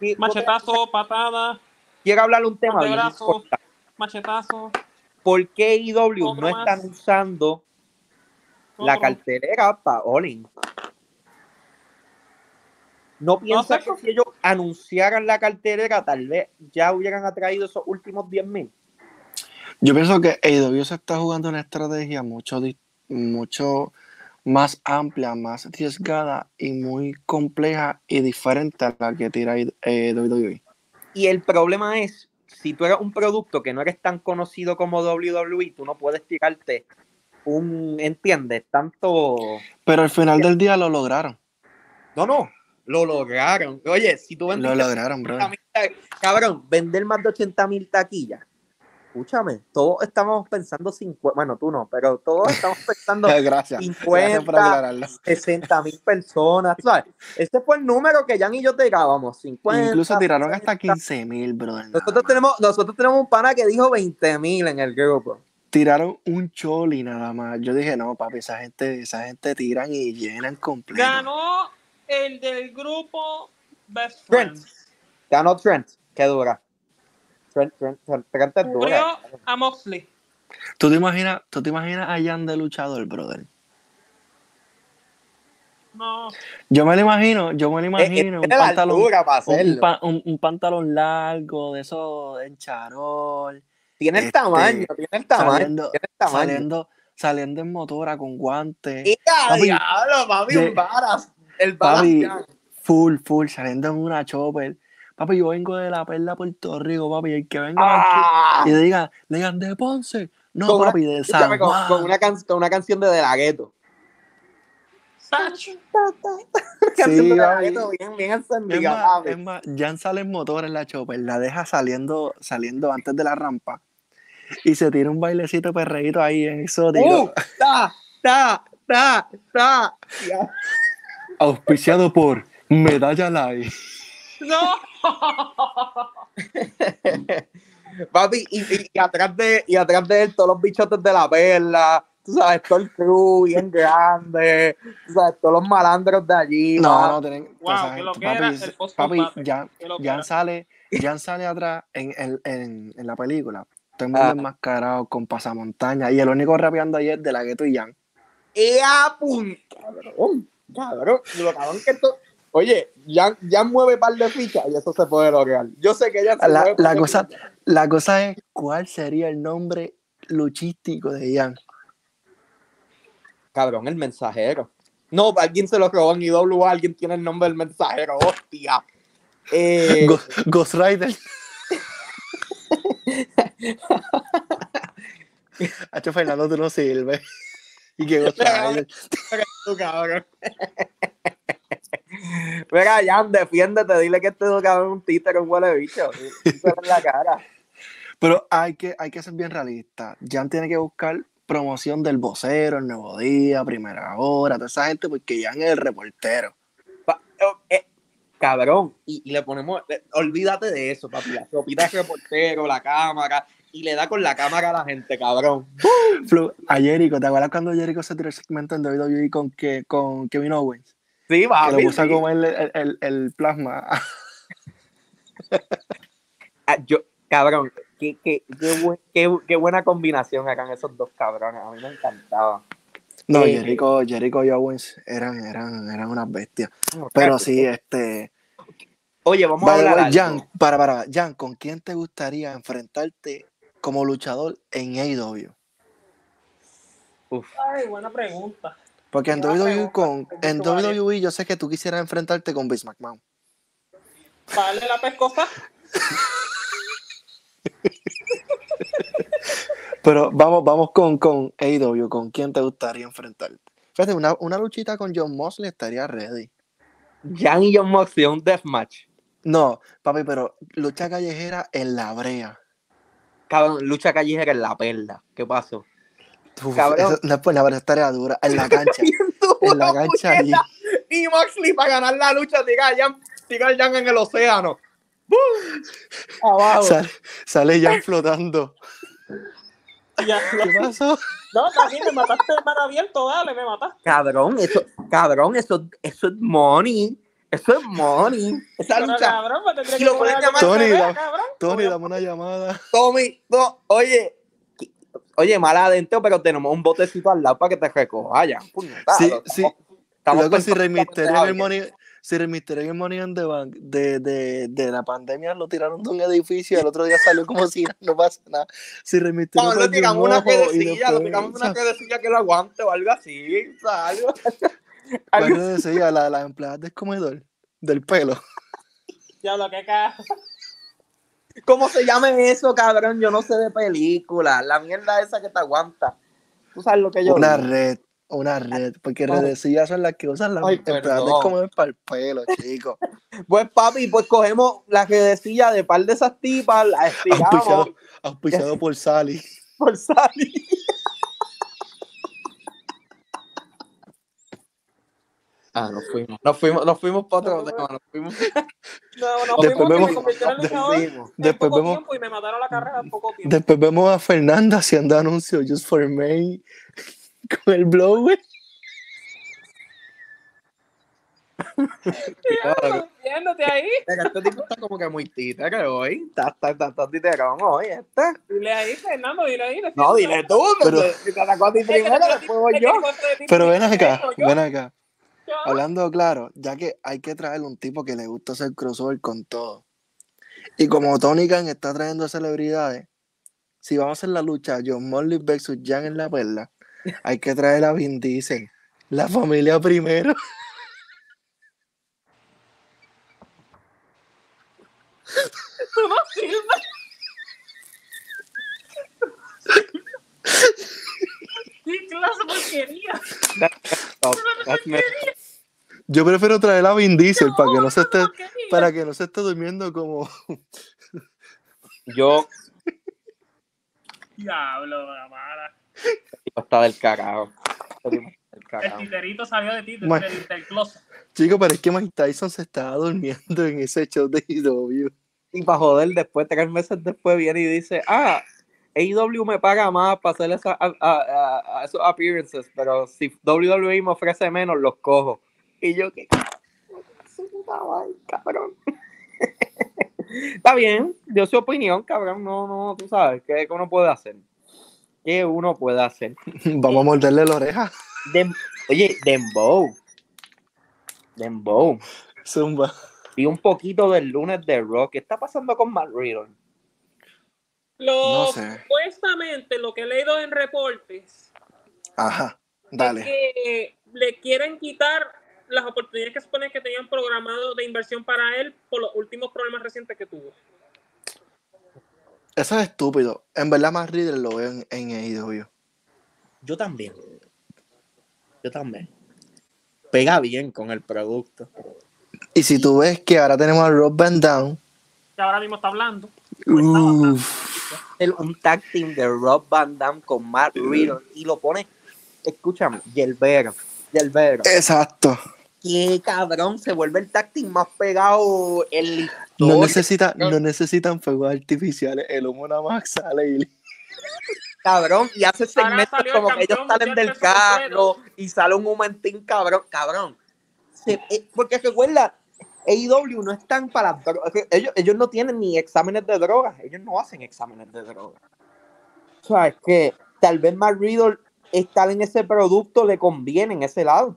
[SPEAKER 2] ¿qué-
[SPEAKER 1] Machetazo, patada,
[SPEAKER 2] Quiero hablar un tema
[SPEAKER 1] brazo. machetazo.
[SPEAKER 2] ¿Por qué IW
[SPEAKER 1] Otro
[SPEAKER 2] no
[SPEAKER 1] más.
[SPEAKER 2] están usando la cartelera para Olin? ¿No piensas
[SPEAKER 1] sé.
[SPEAKER 2] que si ellos anunciaran la cartelera, tal vez ya hubieran atraído esos últimos 10 mil?
[SPEAKER 3] Yo pienso que AEW se está jugando una estrategia mucho, mucho más amplia, más arriesgada y muy compleja y diferente a la que tira eh, WWE.
[SPEAKER 2] Y el problema es, si tú eres un producto que no eres tan conocido como WWE, tú no puedes tirarte un, ¿entiendes? Tanto...
[SPEAKER 3] Pero al final del día lo lograron.
[SPEAKER 2] No, no, lo lograron. Oye, si tú
[SPEAKER 3] Lo
[SPEAKER 2] vendiste
[SPEAKER 3] lograron, bro.
[SPEAKER 2] 80.000 ta- cabrón, vender más de 80 mil taquillas. Escúchame, todos estamos pensando 50, bueno, tú no, pero todos estamos pensando [LAUGHS]
[SPEAKER 3] Gracias. Gracias por
[SPEAKER 2] 50,
[SPEAKER 3] aclararlo.
[SPEAKER 2] 60 mil personas, ¿sabes? Ese fue el número que Jan y yo tirábamos, 50.
[SPEAKER 3] Incluso tiraron hasta
[SPEAKER 2] 60.
[SPEAKER 3] 15 mil, brother.
[SPEAKER 2] Nosotros tenemos, nosotros tenemos un pana que dijo 20 mil en el grupo.
[SPEAKER 3] Tiraron un choli nada más. Yo dije, no, papi, esa gente, esa gente tiran y llenan completo.
[SPEAKER 1] Ganó el del grupo Best. Friends.
[SPEAKER 2] Ganó Trent, es dura.
[SPEAKER 1] Cubrió a Moxley.
[SPEAKER 3] ¿Tú te imaginas, tú te imaginas a Jan de luchador, brother?
[SPEAKER 1] No.
[SPEAKER 3] Yo me lo imagino, yo me lo
[SPEAKER 2] Eh,
[SPEAKER 3] imagino, un pantalón,
[SPEAKER 2] altura para
[SPEAKER 3] un,
[SPEAKER 2] hacerlo.
[SPEAKER 3] pa- un- un pantalón largo, de esos en charol,
[SPEAKER 2] Tiene el
[SPEAKER 3] este,
[SPEAKER 2] tamaño, tiene el tamaño.
[SPEAKER 3] saliendo,
[SPEAKER 2] tiene el tamaño.
[SPEAKER 3] saliendo, saliendo en motora con guantes,
[SPEAKER 2] ¡Y a
[SPEAKER 3] Papi,
[SPEAKER 2] diablo, papi!
[SPEAKER 3] de-
[SPEAKER 2] un varas. El varas
[SPEAKER 3] full, full, saliendo en una chopper. Papi, yo vengo de la perla Puerto Rico, papi, el que venga
[SPEAKER 2] ¡Ah!
[SPEAKER 3] aquí y le digan, le digan de Ponce, no,
[SPEAKER 2] Con una-
[SPEAKER 3] papi, de San
[SPEAKER 2] con, una can- con una canción de De La. Una [LAUGHS] canción de De La. Ghetto bien, bien papi.
[SPEAKER 3] es más, Jan sale en motor en la chopper, la deja saliendo, saliendo antes de la rampa y se tira un bailecito perreíto ahí en exótico,
[SPEAKER 2] ¡Uh! ¡Ta! ¡Ta! ¡Ta! ¡Ta!
[SPEAKER 3] Auspiciado por Medalla Live.
[SPEAKER 1] No. [LAUGHS]
[SPEAKER 2] Papi, y, y- y atrás de, y atrás de él todos los bichotes de la perla, tú sabes, todo el crew bien grande, tú sabes, todos los malandros de allí.
[SPEAKER 3] No,
[SPEAKER 2] va.
[SPEAKER 3] no, tienen,
[SPEAKER 1] Wow,
[SPEAKER 3] esa
[SPEAKER 1] que lo
[SPEAKER 3] gente,
[SPEAKER 1] que era
[SPEAKER 3] papi,
[SPEAKER 1] el post
[SPEAKER 3] papi,
[SPEAKER 1] combate.
[SPEAKER 3] Jan,
[SPEAKER 1] Que lo que
[SPEAKER 3] Jan
[SPEAKER 1] era.
[SPEAKER 3] sale, Jan sale atrás en, en, en, en la película, todo el mundo
[SPEAKER 2] Ah.
[SPEAKER 3] enmascarado con pasamontaña y el único rapeando es de la gueto y Jan.
[SPEAKER 2] ¡Ea, pum! Cabrón, cabrón, lo cabrón que esto... Oye, ya, ya mueve par de fichas y eso se puede lograr. Yo sé que ella se
[SPEAKER 3] La,
[SPEAKER 2] mueve
[SPEAKER 3] la cosa,
[SPEAKER 2] fichas.
[SPEAKER 3] la cosa es cuál sería el nombre luchístico de Jan.
[SPEAKER 2] Cabrón, el mensajero. No, alguien se lo robó en IWA, alguien tiene el nombre del mensajero, hostia. Eh,
[SPEAKER 3] Go- Ghost Rider. [LAUGHS] [LAUGHS] Hacho Fernando, tú no sirves. [LAUGHS] Y que Ghost Rider.
[SPEAKER 2] Mira, Jan, defiéndete, dile que este cabrón es un títere, un huele bicho. En la cara.
[SPEAKER 3] Pero hay que, hay que ser bien realista. Jan tiene que buscar promoción del vocero, el nuevo día, primera hora, toda esa gente, porque Jan es el reportero.
[SPEAKER 2] Pa- eh, eh, cabrón, y, y le ponemos, eh, olvídate de eso, papi, la ropita de reportero, la cámara, y le da con la cámara a la gente, cabrón.
[SPEAKER 3] Flu- A Jericho, ¿te acuerdas cuando Jericho se tiró el segmento en WWE con, que, con Kevin Owens?
[SPEAKER 2] Sí,
[SPEAKER 3] Que
[SPEAKER 2] papi.
[SPEAKER 3] lo puso a
[SPEAKER 2] sí.
[SPEAKER 3] comer el, el- el plasma.
[SPEAKER 2] Ah, yo, cabrón, qué, qué, qué, qué- qué buena combinación hagan esos dos cabrones, a mí me encantaba.
[SPEAKER 3] No,
[SPEAKER 2] Eh,
[SPEAKER 3] Jericho, Jericho y Owens eran, eran, eran unas bestias. Pero sí, este.
[SPEAKER 2] Oye, vamos a hablar
[SPEAKER 3] way. Jan, para, para, Jan, ¿con quién te gustaría enfrentarte como luchador en AEW?
[SPEAKER 2] Uf,
[SPEAKER 1] Ay, buena pregunta.
[SPEAKER 3] Porque en WWE,
[SPEAKER 1] pregunta,
[SPEAKER 3] con, en. WWE yo sé que tú quisieras enfrentarte con Vince McMahon.
[SPEAKER 1] ¿Vale la pescosa? [LAUGHS]
[SPEAKER 3] Pero vamos, vamos con, con AEW, ¿con quién te gustaría enfrentarte? Fíjate, una, una luchita con John Mosley estaría ready.
[SPEAKER 2] Jan y John Moxley, un deathmatch.
[SPEAKER 3] No, papi, pero lucha callejera en la brea.
[SPEAKER 2] Cabrón, lucha callejera en la perla. ¿Qué pasó?
[SPEAKER 3] Uf,
[SPEAKER 2] Cabrón.
[SPEAKER 3] eso- no, pues la verdad estaría dura. En la cancha. en la cancha.
[SPEAKER 2] Y Moxley para ganar la lucha, tira a Jan, Jan en el océano. ¡Bum! Abajo.
[SPEAKER 3] Sale, sale Jan flotando. [LAUGHS]
[SPEAKER 1] Ya,
[SPEAKER 3] ¿Qué pasó?
[SPEAKER 1] No, aquí me mataste de mar abierto, dale, me mataste.
[SPEAKER 2] Cabrón, eso, cabrón, eso, eso es money. Eso es money. Esa
[SPEAKER 1] Pero,
[SPEAKER 2] lucha.
[SPEAKER 1] cabrón,
[SPEAKER 2] Y lo
[SPEAKER 1] que
[SPEAKER 2] pueden
[SPEAKER 1] poner a
[SPEAKER 2] llamar-
[SPEAKER 3] Tony, da-
[SPEAKER 1] cabrón.
[SPEAKER 3] Tony, dame una llamada.
[SPEAKER 2] Tommy, no, oye. Oye, mal adentro, pero tenemos un botecito al lado para que te recoja. Ya, puñeta,
[SPEAKER 3] Sí,
[SPEAKER 2] lo-
[SPEAKER 3] sí.
[SPEAKER 2] estamos
[SPEAKER 3] Luego, si Rey
[SPEAKER 2] en
[SPEAKER 3] el. Money, si en el Money in the Bank de, de, de la pandemia lo tiraron de un edificio y el otro día salió como si [LAUGHS] no pasa nada. Si Rey Mysterio
[SPEAKER 2] No, lo tiramos una piedrecilla, lo tiramos una [LAUGHS] piedrecilla que lo aguante o algo así. O sea, [LAUGHS] algo.
[SPEAKER 3] ¿Cuál
[SPEAKER 2] algo-
[SPEAKER 3] le decía? La de las empleadas del comedor, del pelo.
[SPEAKER 1] Diablo, qué caja.
[SPEAKER 2] ¿Cómo se llame eso, cabrón? Yo no sé de película. La mierda esa que te aguanta. Tú sabes lo que yo
[SPEAKER 3] Una
[SPEAKER 2] digo.
[SPEAKER 3] red, una red, porque redecillas son las que usan las
[SPEAKER 2] Ay,
[SPEAKER 3] empleadas como para el pelo, chicos. [LAUGHS]
[SPEAKER 2] Pues papi, pues cogemos la redecilla de par de esas tipas, la estiramos
[SPEAKER 3] Auspiciado, auspiciado por Sally. [LAUGHS]
[SPEAKER 2] por salir. Ah, nos fuimos. Nos fuimos, nos fuimos para otro tema. Nos fuimos. [LAUGHS]
[SPEAKER 1] No, no,
[SPEAKER 3] Después
[SPEAKER 1] fuimos que
[SPEAKER 3] vemos-
[SPEAKER 1] me en [LAUGHS]
[SPEAKER 3] de-
[SPEAKER 1] luchador en
[SPEAKER 3] Después
[SPEAKER 1] poco
[SPEAKER 3] vemos,
[SPEAKER 1] tiempo y me mataron la carrera en poco tiempo.
[SPEAKER 3] después vemos a Fernanda haciendo anuncios Just for May [LAUGHS] con el blower.
[SPEAKER 2] Claro.
[SPEAKER 1] Viéndote ahí.
[SPEAKER 2] Este tipo está como que muy títere hoy. Está, está, está, está titerón hoy, este.
[SPEAKER 1] Dile ahí, Fernando, dile ahí.
[SPEAKER 2] No, dile tú,
[SPEAKER 3] Pero-
[SPEAKER 2] pero si te atacó a ti primero, después voy yo.
[SPEAKER 3] Pero ven acá, ven acá. Hablando claro, ya que hay que traer un tipo que le gusta hacer crossover con todo. Y como Tony Khan está trayendo celebridades, si vamos a hacer la lucha John Morley versus Jan en la perla, hay que traer a Vin Diesel. La familia primero.
[SPEAKER 1] No. ¿Qué clase de porquería?
[SPEAKER 2] Me-
[SPEAKER 3] Yo prefiero traer a Vin Diesel para que no se esté, para que no se esté durmiendo como.
[SPEAKER 2] Yo
[SPEAKER 1] Diablo, la mala.
[SPEAKER 2] está del carajo.
[SPEAKER 1] El titerito salió de ti, del, del, del closet.
[SPEAKER 3] Chico, pero es que Mike Tyson se estaba durmiendo en ese show de IW.
[SPEAKER 2] Y para joder, después, tres meses después, viene y dice, ah, AEW me paga más para hacer esa- a- a- a- a esos appearances, pero si WWE me ofrece menos, los cojo. Y yo, madre, cabrón. [LAUGHS] Está bien, dio su opinión, cabrón. No, no, tú sabes, ¿qué uno puede hacer? ¿Qué uno puede hacer? [LAUGHS]
[SPEAKER 3] Vamos a morderle la oreja.
[SPEAKER 2] Dem- Oye, Dembow. Dembow.
[SPEAKER 3] Zumba.
[SPEAKER 2] Vi un poquito del lunes de Rock. ¿Qué está pasando con Matt Riddle?
[SPEAKER 1] Lo,
[SPEAKER 3] No sé.
[SPEAKER 1] Supuestamente, lo que he leído en reportes
[SPEAKER 3] Ajá.
[SPEAKER 1] es
[SPEAKER 3] Dale.
[SPEAKER 1] que le quieren quitar las oportunidades que se supone que tenían programado de inversión para él por los últimos problemas recientes que tuvo.
[SPEAKER 3] Eso es estúpido. En verdad, más Riddle lo veo en, en AEW.
[SPEAKER 2] Yo también. Yo también. Pega bien con el producto.
[SPEAKER 3] Y si tú ves que ahora tenemos a Rob Van Down,
[SPEAKER 1] Que ahora mismo está hablando.
[SPEAKER 2] El- un tag team de Rob Van Damme con Matt Riddle y lo pone, escúchame, Yelbero. Yelbero.
[SPEAKER 3] exacto.
[SPEAKER 2] Qué cabrón, se vuelve el team más pegado en la
[SPEAKER 3] No, necesita, no necesitan fuegos artificiales. El humo nada más sale y
[SPEAKER 2] cabrón, y hace segmentos
[SPEAKER 1] el
[SPEAKER 2] como que ellos salen del carro y sale un momentín, cabrón, cabrón. Se- eh, porque recuerda, AEW no están para drogas, ellos, ellos no tienen ni exámenes de drogas, ellos no hacen exámenes de drogas. O sea, es que tal vez Matt Riddle estar en ese producto le conviene en ese lado.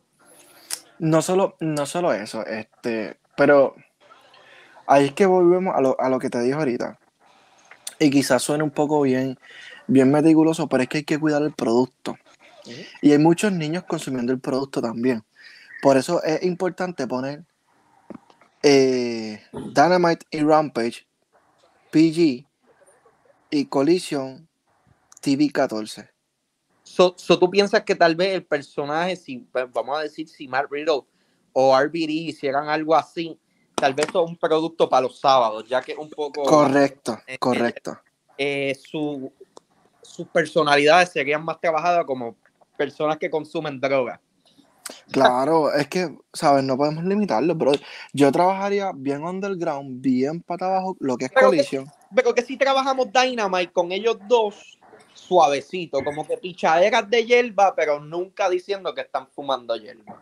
[SPEAKER 3] No solo, no solo eso, este, pero ahí es que volvemos a lo, a lo que te dije ahorita. Y quizás suene un poco bien, bien meticuloso, pero es que hay que cuidar el producto. Y hay muchos niños consumiendo el producto también. Por eso es importante poner eh, Dynamite y Rampage, PG y Collision TV 14.
[SPEAKER 2] So, so, tú piensas que tal vez el personaje, si pues, vamos a decir, si Matt Riddle o RBD hicieran algo así, tal vez es un producto para los sábados, ya que es un poco
[SPEAKER 3] Correcto,
[SPEAKER 2] eh,
[SPEAKER 3] correcto.
[SPEAKER 2] eh, su- sus personalidades serían más trabajadas como personas que consumen droga.
[SPEAKER 3] Claro, es que, ¿sabes? No podemos limitarlo, bro. Yo trabajaría bien underground, bien para abajo, lo que es
[SPEAKER 2] Pero-
[SPEAKER 3] Collision.
[SPEAKER 2] Pero que si trabajamos Dynamite con ellos dos, suavecito, como que pichaderas de hierba, pero nunca diciendo que están fumando hierba.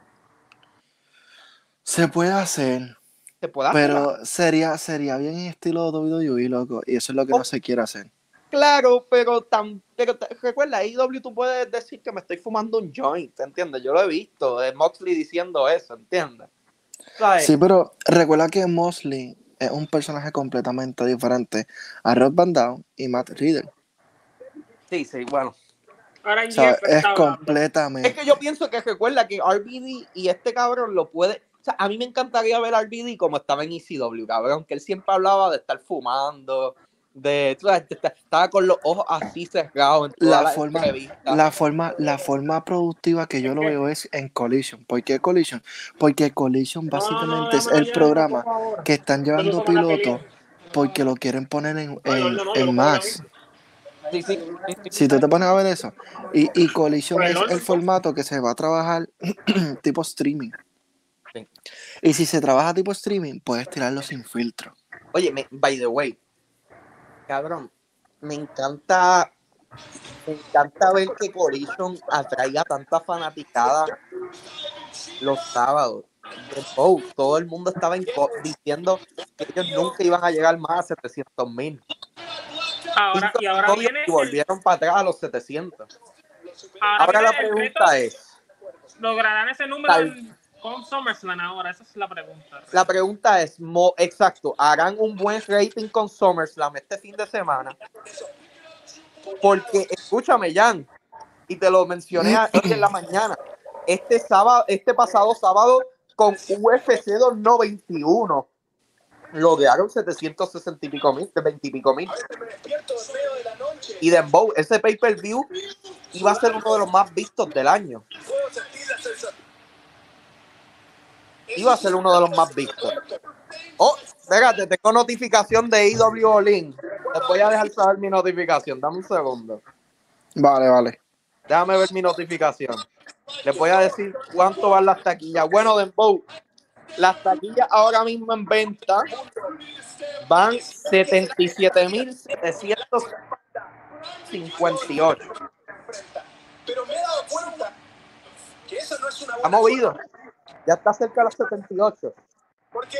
[SPEAKER 3] Se puede hacer,
[SPEAKER 2] Se puede hacer,
[SPEAKER 3] pero sería, sería bien en estilo WWE, loco. Y eso es lo que
[SPEAKER 2] Oh.
[SPEAKER 3] no se quiere hacer.
[SPEAKER 2] Claro, pero tan, pero te- recuerda, AEW tú puedes decir que me estoy fumando un joint, ¿entiendes? Yo lo he visto, de Moxley diciendo eso, ¿entiendes? ¿Sabes?
[SPEAKER 3] Sí, pero recuerda que Mosley es un personaje completamente diferente a Rob Van Dam y Matt Riddle.
[SPEAKER 2] Sí, sí, bueno.
[SPEAKER 1] Ahora. Jeff
[SPEAKER 3] Es
[SPEAKER 1] hablando.
[SPEAKER 2] Es
[SPEAKER 3] completamente.
[SPEAKER 2] que yo pienso que recuerda que RBD y este cabrón lo puede. O sea, a mí me encantaría ver a RBD como estaba en ECW, cabrón, que él siempre hablaba de estar fumando De, tú sabes, t- estaba con los ojos así cerrados en toda
[SPEAKER 3] La
[SPEAKER 2] la,
[SPEAKER 3] forma-
[SPEAKER 2] entrevista.
[SPEAKER 3] La forma, la forma productiva que yo lo veo es en Collision. ¿Por qué Collision? Porque Collision básicamente es el programa que están llevando pilotos porque lo quieren poner en, en, en Max.
[SPEAKER 2] Sí, sí, sí, sí.
[SPEAKER 3] Si tú te pones a ver eso. Y, y Collision es el formato que se va a trabajar [CLEARS THROAT] tipo streaming. Y si se trabaja tipo streaming, puedes tirarlo sin filtro.
[SPEAKER 2] Oye, me- by the way, cabrón, me encanta, me encanta ver que Collision atraiga tanta fanaticada los sábados. De Bow, todo el mundo estaba diciendo que ellos nunca iban a llegar más a 700 mil.
[SPEAKER 1] Ahora, y ahora viene.
[SPEAKER 2] y volvieron para atrás a los 700.
[SPEAKER 1] Ahora,
[SPEAKER 2] la pregunta es,
[SPEAKER 1] ¿Lograrán ese número
[SPEAKER 2] Tal-
[SPEAKER 1] en- con SummerSlam ahora? Esa es la pregunta.
[SPEAKER 2] la pregunta es, mo- exacto, ¿harán un buen rating con SummerSlam este fin de semana? Porque, escúchame, Jan, y te lo mencioné hoy en la mañana, este sábado, este pasado sábado con UFC 291 lograron 760 y pico mil, 20 y pico mil. Y Dembow, ese pay-per-view iba a ser uno de los más vistos del año. Iba a ser uno de los más vistos. Oh, espérate, tengo notificación de IW Link. Les voy a dejar saber mi notificación. Dame un segundo.
[SPEAKER 3] Vale, vale.
[SPEAKER 2] Déjame ver mi notificación. Les voy a decir cuánto van las taquillas. Bueno, Dembow, las taquillas ahora mismo en venta van 77.758.
[SPEAKER 4] Pero me he dado cuenta que esa no es una
[SPEAKER 2] Ha movido. Ya está cerca de los 78.
[SPEAKER 4] Porque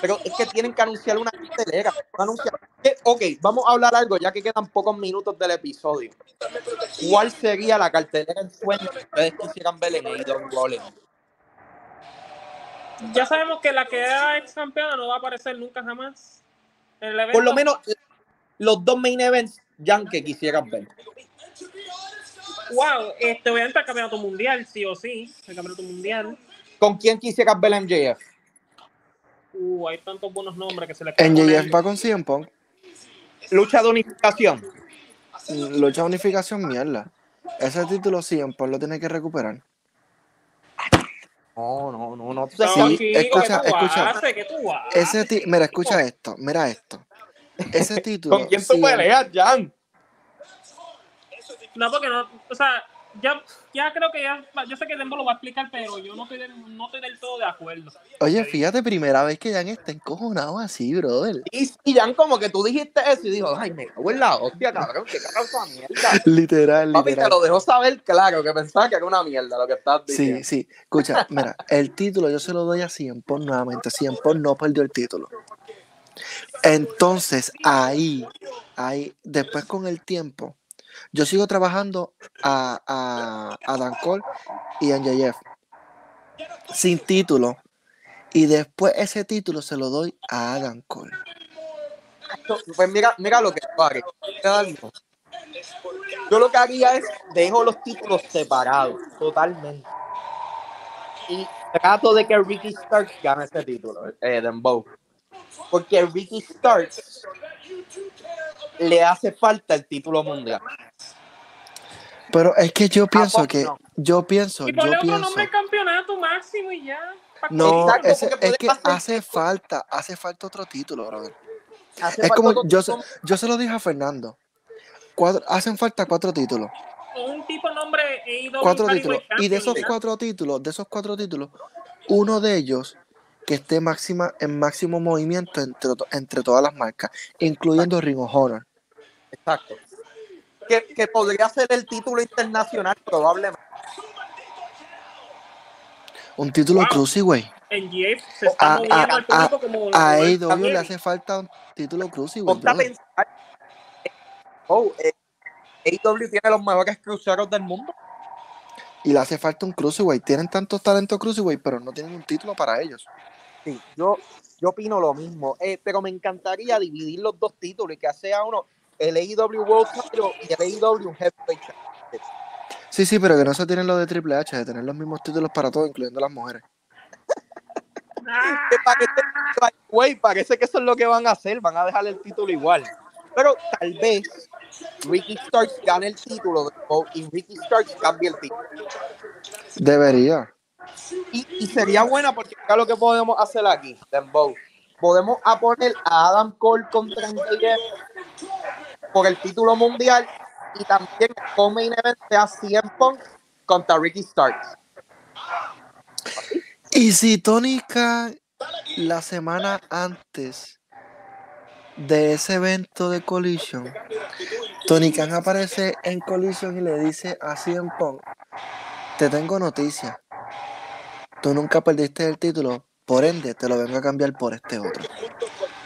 [SPEAKER 2] Pero es que tienen que anunciar una cartelera. Eh, Ok, vamos a hablar algo ya que quedan pocos minutos del episodio. ¿Cuál sería la cartelera en sueño que ustedes quisieran ver en AEW Rolling?
[SPEAKER 1] Ya sabemos que la que era ex campeona no va a aparecer nunca jamás. En el evento.
[SPEAKER 2] Por lo menos los dos main events Jan que quisieran ver.
[SPEAKER 1] Wow, este, obviamente el campeonato mundial, sí o sí. El campeonato mundial.
[SPEAKER 2] ¿Con quién quisieras ver MJF?
[SPEAKER 1] Uh, hay tantos buenos nombres que se le poner.
[SPEAKER 3] va con CM Punk.
[SPEAKER 2] Lucha de unificación.
[SPEAKER 3] Lucha de unificación, mierda. Ese título CM Punk lo tiene que recuperar.
[SPEAKER 2] No, no, no, no.
[SPEAKER 3] Sí, escucha,
[SPEAKER 1] ¿qué tú
[SPEAKER 3] escucha.
[SPEAKER 1] haces? ¿Qué tú haces?
[SPEAKER 3] Ese mira, escucha esto, mira esto. Ese título.
[SPEAKER 2] ¿Con quién tú
[SPEAKER 3] CM
[SPEAKER 2] peleas, Jan?
[SPEAKER 1] No, porque no, o sea, ya, ya creo que ya, yo sé que Dembo lo va a explicar, pero yo no estoy del, no estoy del todo de acuerdo.
[SPEAKER 3] Oye, fíjate, primera vez que Jan está encojonado así, brother.
[SPEAKER 2] Y, y Jan como que tú dijiste eso y dijo, ay, me cago en la hostia, cabrón, qué carajo esa mierda. [LAUGHS]
[SPEAKER 3] Literal,
[SPEAKER 2] Papi, te
[SPEAKER 3] literal.
[SPEAKER 2] lo dejó saber claro, que pensaba que era una mierda lo que estás diciendo.
[SPEAKER 3] Sí, sí. Escucha, [LAUGHS] mira, el título yo se lo doy a Punk nuevamente. Punk no perdió el título. Entonces, ahí, ahí, después con el tiempo, yo sigo trabajando a, a, Dan Cole y a NJF sin título. Y después ese título se lo doy a Adam Cole.
[SPEAKER 2] Pues mira, mira lo que algo. Yo lo que haría es dejo los títulos separados, totalmente. Y trato de que Ricky Starks gane ese título, eh, Dembow. Porque Ricky Starks le hace falta el título mundial.
[SPEAKER 3] Pero es que yo pienso
[SPEAKER 2] poco
[SPEAKER 3] que,
[SPEAKER 2] no?
[SPEAKER 3] yo pienso,
[SPEAKER 1] Y
[SPEAKER 3] yo
[SPEAKER 1] ponle otro
[SPEAKER 3] pienso.
[SPEAKER 1] nombre al campeonato máximo y ya.
[SPEAKER 3] No,
[SPEAKER 2] Exacto,
[SPEAKER 3] ese- es que hace falta, hace falta otro título, brother.
[SPEAKER 2] Hace
[SPEAKER 3] Es como, yo,
[SPEAKER 2] título.
[SPEAKER 3] yo se lo dije a Fernando. Cuatro- hacen falta cuatro títulos.
[SPEAKER 1] Un tipo nombre
[SPEAKER 3] Cuatro títulos. Y de esos cuatro títulos, de esos cuatro títulos, uno de ellos que esté máxima, en máximo movimiento entre, entre todas las marcas, incluyendo Ring of Honor.
[SPEAKER 2] Exacto. Que, que podría ser el título internacional, probablemente.
[SPEAKER 3] Un título
[SPEAKER 1] Wow.
[SPEAKER 3] Cruiserweight.
[SPEAKER 1] En GF se está
[SPEAKER 3] A-
[SPEAKER 1] moviendo
[SPEAKER 3] a-
[SPEAKER 1] al público como
[SPEAKER 3] A AEW le hace falta un título Cruiserweight.
[SPEAKER 2] Pensar. Oh, eh, AEW tiene los mejores cruceros del mundo.
[SPEAKER 3] Y le hace falta un Cruiserweight. Tienen tantos talentos Cruiserweight, pero no tienen un título para ellos.
[SPEAKER 2] Sí, yo, yo opino lo mismo. Eh, pero me encantaría dividir los dos títulos y que sea uno el AEW World Title y el AEW Heavyweight Championship.
[SPEAKER 3] Sí, sí, pero que no se tienen lo de Triple H, de tener los mismos títulos para todos, incluyendo las mujeres.
[SPEAKER 1] Ah,
[SPEAKER 2] Que parece, que eso es lo que van a hacer. Van a dejar el título igual. Pero tal vez Ricky Starks gane el título y Ricky Starks cambie el título.
[SPEAKER 3] Debería.
[SPEAKER 2] Y, y sería buena porque acá lo que podemos hacer aquí, Dembow. Podemos a poner a Adam Cole contra MJF por el título mundial y también el co-main event sea CM Punk contra Ricky Starks.
[SPEAKER 3] Y si Tony Khan la semana antes de ese evento de Collision, Tony Khan aparece en Collision y le dice a CM Punk, te tengo noticia. Tú nunca perdiste el título, por ende te lo vengo a cambiar por este otro.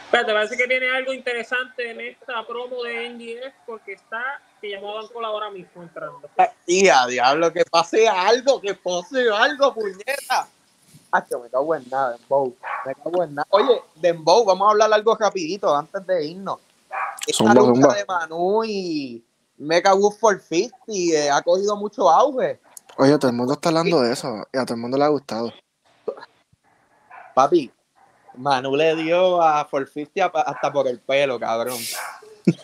[SPEAKER 1] Espérate, parece que viene algo interesante en esta promo de NGF porque está que llamó a Banco ahora mismo entrando.
[SPEAKER 2] Y a diablo, que pase algo, que pase algo, puñeta. Hacho, me cago en nada, Dembow. Me cago en nada. Oye, Dembow, vamos a hablar algo rapidito antes de irnos. Esta
[SPEAKER 3] Zumba,
[SPEAKER 2] lucha
[SPEAKER 3] zumba.
[SPEAKER 2] de Manu y Mega Wolf for 50 eh, ha cogido mucho auge.
[SPEAKER 3] Oye, todo el mundo está hablando de eso y a todo el mundo le ha gustado.
[SPEAKER 2] Papi, Manu le dio a for 50 a- hasta por el pelo, cabrón. Sí,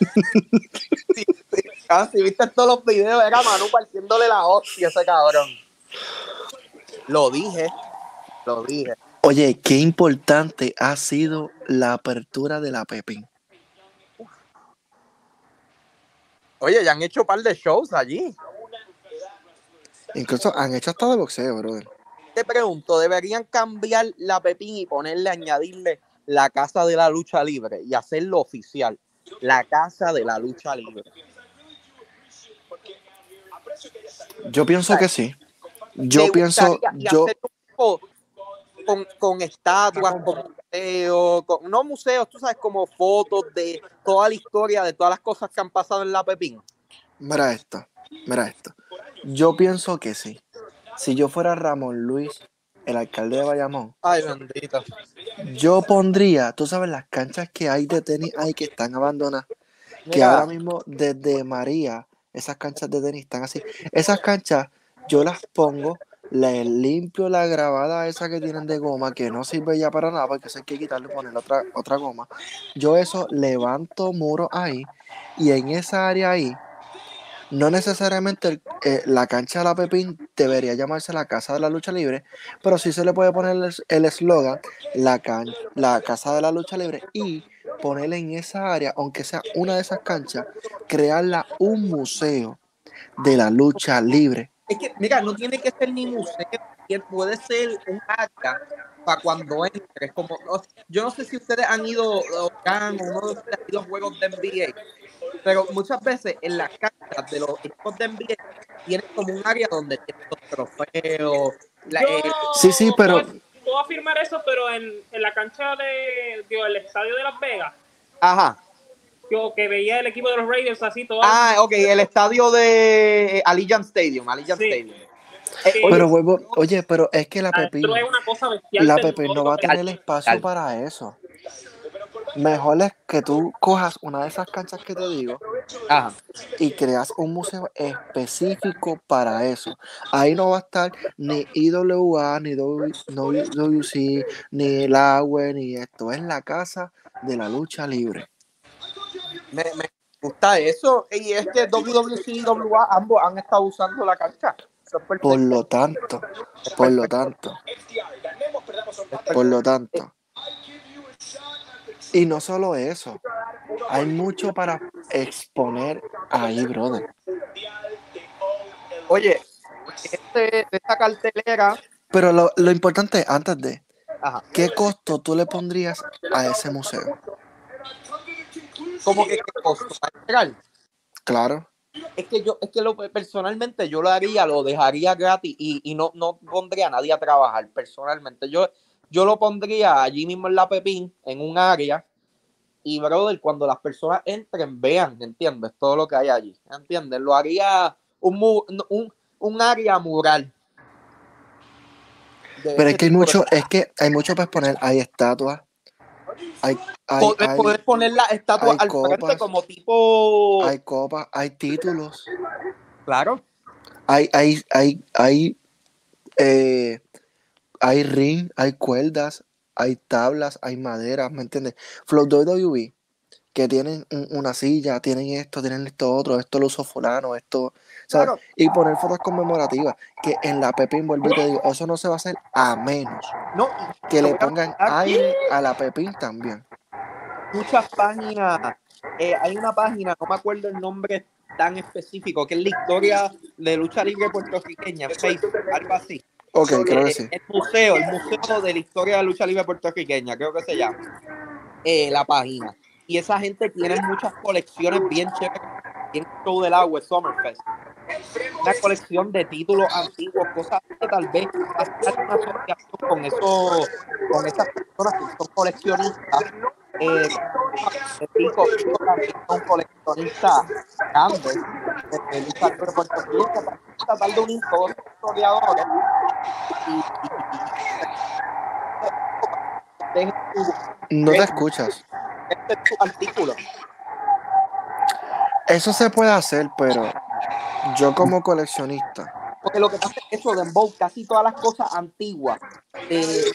[SPEAKER 2] sí, ah, si viste todos los videos, era Manu partiéndole la hostia a ese cabrón. Lo dije, lo dije.
[SPEAKER 3] Oye, qué importante ha sido la apertura de la Pepín.
[SPEAKER 2] Oye, ya han hecho un par de shows allí.
[SPEAKER 3] Incluso han hecho hasta de boxeo, brother.
[SPEAKER 2] Te pregunto, ¿deberían cambiar la Pepín y ponerle, añadirle la Casa de la Lucha Libre y hacerlo oficial? La Casa de la Lucha Libre.
[SPEAKER 3] Yo pienso que sí. Yo pienso, yo,
[SPEAKER 2] con, con estatuas, con museos, con- no museos, tú sabes, como fotos de toda la historia, de todas las cosas que han pasado en la Pepín.
[SPEAKER 3] mira esto, mira esto. Yo pienso que sí. Si yo fuera Ramón Luis, el alcalde de Bayamón,
[SPEAKER 2] Ay, bendito.
[SPEAKER 3] yo pondría, tú sabes, las canchas que hay de tenis hay que están abandonadas. que
[SPEAKER 2] Mira,
[SPEAKER 3] ahora mismo desde María, esas canchas de tenis están así. Esas canchas yo las pongo, les limpio la grabada esa que tienen de goma, que no sirve ya para nada, porque eso hay que quitarle y poner otra, otra goma. Yo eso levanto muros ahí y en esa área ahí, no necesariamente eh, la cancha de la Pepín debería llamarse la Casa de la Lucha Libre, pero sí se le puede poner el- eslogan, la, la Casa de la Lucha Libre y ponerle en esa área, aunque sea una de esas canchas, crearla un museo de la lucha libre.
[SPEAKER 2] Es que, mira, no tiene que ser ni museo, puede ser un área para cuando entres. Como, yo no sé si ustedes han ido o uno de ustedes ido a juegos de NBA, pero muchas veces en las canchas de los equipos de NBA tienen como un área donde tienen los trofeos. la-
[SPEAKER 1] Yo
[SPEAKER 2] eh,
[SPEAKER 3] Sí, sí, pero-
[SPEAKER 1] Puedo, puedo afirmar eso, pero en, en la cancha de, digo, el estadio de Las Vegas,
[SPEAKER 2] ajá.
[SPEAKER 1] yo que veía el equipo de los Raiders así todo.
[SPEAKER 2] Ah, ok, el estadio de Allegiant Stadium, Allegiant
[SPEAKER 1] Sí.
[SPEAKER 2] Stadium.
[SPEAKER 1] que
[SPEAKER 3] Pero vuelvo, oye, pero es que la Pepín,
[SPEAKER 1] adentro es una cosa bestial.
[SPEAKER 3] la Pepín no va a tener espacio para eso. Mejor es que tú cojas una de esas canchas que te digo
[SPEAKER 2] Ajá.
[SPEAKER 3] y creas un museo específico para eso. Ahí no va a estar ni IWA, ni WC, ni la AWE, ni esto. Es la casa de la lucha libre.
[SPEAKER 2] Me, me gusta eso. Y es que WWC y WA ambos han estado usando la cancha.
[SPEAKER 3] Por lo tanto, por lo tanto, por lo tanto. Y no solo eso, hay mucho para exponer ahí, brother.
[SPEAKER 2] Oye, este, esta cartelera,
[SPEAKER 3] Pero lo, lo importante, antes de,
[SPEAKER 2] ajá,
[SPEAKER 3] ¿qué costo tú le pondrías a ese museo?
[SPEAKER 2] como que qué costo?
[SPEAKER 3] Claro.
[SPEAKER 2] Es que yo, es que lo, personalmente yo lo haría, lo dejaría gratis y, y no, no pondría a nadie a trabajar. Personalmente, yo, yo lo pondría allí mismo en la Pepín, en un área. Y brother, cuando las personas entren, vean, ¿entiendes? Todo lo que hay allí, ¿entiendes? Lo haría un, un, un área mural.
[SPEAKER 3] Pero es que hay
[SPEAKER 2] de-
[SPEAKER 3] mucho, es que hay mucho para exponer. Hay estatuas, hay, hay,
[SPEAKER 2] poder,
[SPEAKER 3] hay,
[SPEAKER 2] poder poner la estatua
[SPEAKER 3] hay
[SPEAKER 2] al frente como tipo.
[SPEAKER 3] hay copas, hay títulos,
[SPEAKER 2] Claro.
[SPEAKER 3] hay, hay, hay, hay, eh, hay ring, hay cuerdas, hay tablas, hay maderas, ¿me entiendes? Flow WWE que tienen un- una silla, tienen esto, tienen esto otro, esto lo usó fulano, esto, ¿sabes?
[SPEAKER 2] Claro.
[SPEAKER 3] Y poner fotos conmemorativas, que en la Pepín, vuelvo y te digo, eso no se va a hacer a menos
[SPEAKER 2] No,
[SPEAKER 3] que le
[SPEAKER 2] a
[SPEAKER 3] pongan aire a la Pepín también.
[SPEAKER 2] muchas páginas. eh, hay una página, no me acuerdo el nombre tan específico, que es la historia de lucha libre puertorriqueña, Facebook, algo así.
[SPEAKER 3] Ok, creo que sí.
[SPEAKER 2] El museo, el museo de la historia de la lucha libre puertorriqueña, creo que se llama. eh, la página. Y esa gente tiene muchas colecciones bien chéveres. El show del agua, el Summerfest. Una colección de títulos antiguos, cosas que tal vez hacer una asociación con eso, con esas personas que son coleccionistas. Eh, también son coleccionistas grandes de libre puertorriqueña para tratar de unir todos los historiadores
[SPEAKER 3] No te escuchas.
[SPEAKER 2] Este es su artículo.
[SPEAKER 3] Eso se puede hacer, pero yo como coleccionista,
[SPEAKER 2] Porque lo que pasa es que eso de casi todas las cosas antiguas de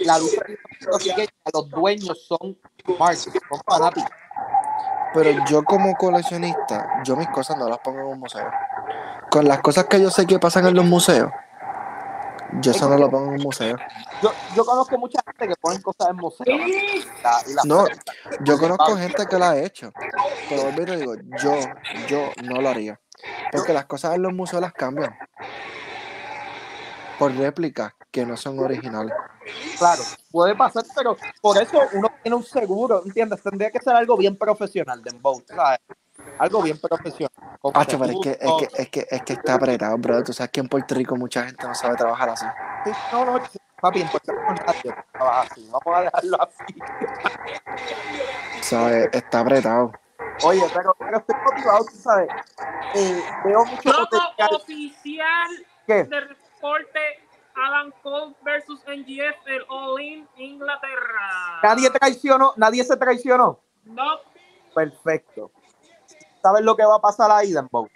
[SPEAKER 2] la puertorriqueña, los dueños son marks, son fanáticos.
[SPEAKER 3] pero yo como coleccionista, yo mis cosas no las pongo en un museo. Con las cosas que yo sé que pasan en los museos, yo eso no lo pongo en un museo.
[SPEAKER 2] Yo, yo conozco mucha gente que ponen cosas en museos. La-
[SPEAKER 3] No, yo conozco gente que lo ha hecho, pero vuelvo y te digo, yo, yo no lo haría. Porque las cosas en los museos las cambian por réplicas que no son originales.
[SPEAKER 2] Claro, puede pasar, pero por eso uno tiene un seguro, ¿entiendes? Tendría que ser algo bien profesional, Dembow, ¿sabes? Algo bien profesional.
[SPEAKER 3] Acho, pero es que, es, que, es, que, es que está apretado, bro. Tú sabes que en Puerto Rico mucha gente no sabe trabajar así.
[SPEAKER 2] Sí, No, no, papi, en Puerto Rico nadie trabaja así. Vamos a dejarlo así.
[SPEAKER 3] ¿Sabes? Está apretado.
[SPEAKER 2] Oye, pero, pero estoy motivado, tú sabes. Eh, veo mucho
[SPEAKER 1] Loco
[SPEAKER 2] potencial.
[SPEAKER 1] oficial
[SPEAKER 2] ¿Qué?
[SPEAKER 1] de reporte Adam Cole versus NGF, el All In Inglaterra.
[SPEAKER 2] Nadie traicionó, nadie se traicionó.
[SPEAKER 1] No,
[SPEAKER 2] Perfecto. ¿Sabes lo que va a pasar ahí, Dembow?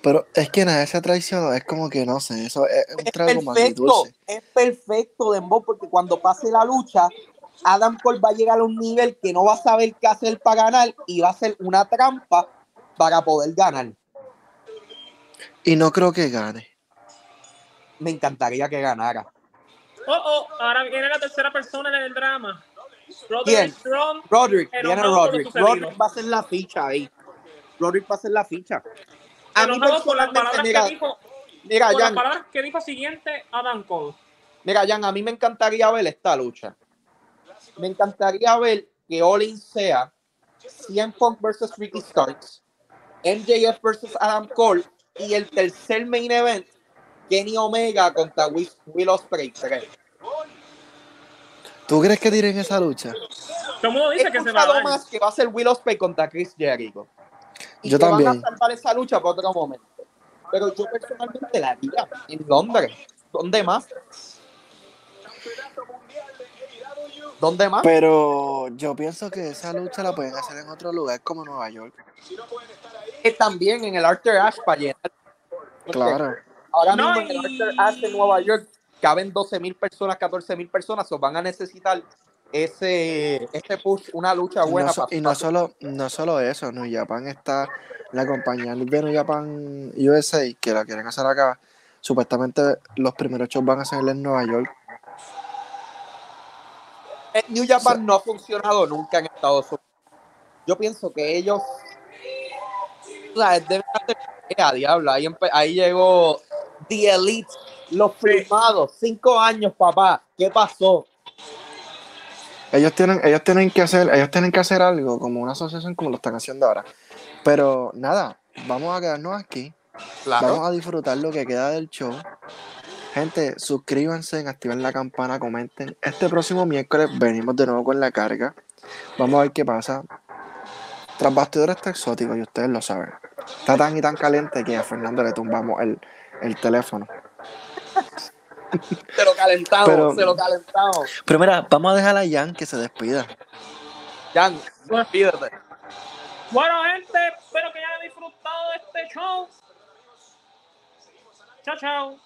[SPEAKER 3] Pero es que nada, esa traición es como que no sé, eso es un
[SPEAKER 2] Es
[SPEAKER 3] trago más
[SPEAKER 2] perfecto,
[SPEAKER 3] dulce.
[SPEAKER 2] es perfecto, Dembow, porque cuando pase la lucha, Adam Cole va a llegar a un nivel que no va a saber qué hacer para ganar y va a ser una trampa para poder ganar.
[SPEAKER 3] Y no creo que gane.
[SPEAKER 2] Me encantaría que ganara.
[SPEAKER 1] oh, oh, ahora viene la tercera persona en el drama. Roderick Strong.
[SPEAKER 2] Roderick,
[SPEAKER 1] lo
[SPEAKER 2] Roderick. Roderick va a ser la ficha ahí. Roderick va a ser la ficha. A mí personalmente, mira,
[SPEAKER 1] que dijo,
[SPEAKER 2] mira, Jan,
[SPEAKER 1] palabras que dijo siguiente Adam Cole.
[SPEAKER 2] mira, Jan, a mí me encantaría ver esta lucha. Me encantaría ver que Olin sea CM Punk versus Ricky Starks, MJF versus Adam Cole y el tercer main event, Kenny Omega contra Will, Will Ospreay 3.
[SPEAKER 3] ¿Tú crees que tiren esa lucha?
[SPEAKER 1] Todo el mundo
[SPEAKER 2] He
[SPEAKER 1] dice que se va a dar.
[SPEAKER 2] más que va a ser Will Ospreay contra Chris Jericho. Y
[SPEAKER 3] Yo
[SPEAKER 2] que
[SPEAKER 3] también.
[SPEAKER 2] van a salvar esa lucha por otro momento. Pero yo personalmente la haría en Londres. ¿Dónde más? ¿Dónde más?
[SPEAKER 3] Pero yo pienso que esa lucha la pueden hacer en otro lugar como Nueva York.
[SPEAKER 2] Que también en el Arthur Ashe para llenar.
[SPEAKER 3] Claro.
[SPEAKER 2] Ahora
[SPEAKER 1] No,
[SPEAKER 2] mismo en el Arthur Ashe de Nueva York caben 12 mil personas, 14 mil personas. O van a necesitar ese, ese push, una lucha buena
[SPEAKER 3] no, so-
[SPEAKER 2] para
[SPEAKER 3] y no solo, no solo eso, New Japan está, la compañía de New Japan USA, que la quieren hacer acá, supuestamente los primeros shows van a ser en Nueva York.
[SPEAKER 2] New Japan no ha funcionado nunca en Estados Unidos. Yo pienso que ellos o sea, deben hacer eh, a diablo. Ahí, ahí llegó The Elite, los firmados, cinco años, papá. ¿Qué pasó?
[SPEAKER 3] Ellos tienen, ellos tienen que hacer, ellos tienen que hacer algo como una asociación como lo están haciendo ahora. Pero nada, vamos a quedarnos aquí. Vamos a disfrutar lo que queda del show. Gente, suscríbanse, activen la campana, comenten. Este próximo miércoles venimos de nuevo con la carga. Vamos a ver qué pasa. Tras bastidores está exótico y ustedes lo saben. Está tan y tan caliente que a Fernando le tumbamos el, el teléfono. [LAUGHS]
[SPEAKER 2] Se lo calentamos,
[SPEAKER 3] Pero-
[SPEAKER 2] se lo calentamos.
[SPEAKER 3] Pero mira, vamos a dejar a Jan que se despida.
[SPEAKER 2] Jan, despídete.
[SPEAKER 1] Bueno, gente, espero que hayan disfrutado de este show. Chao, chao.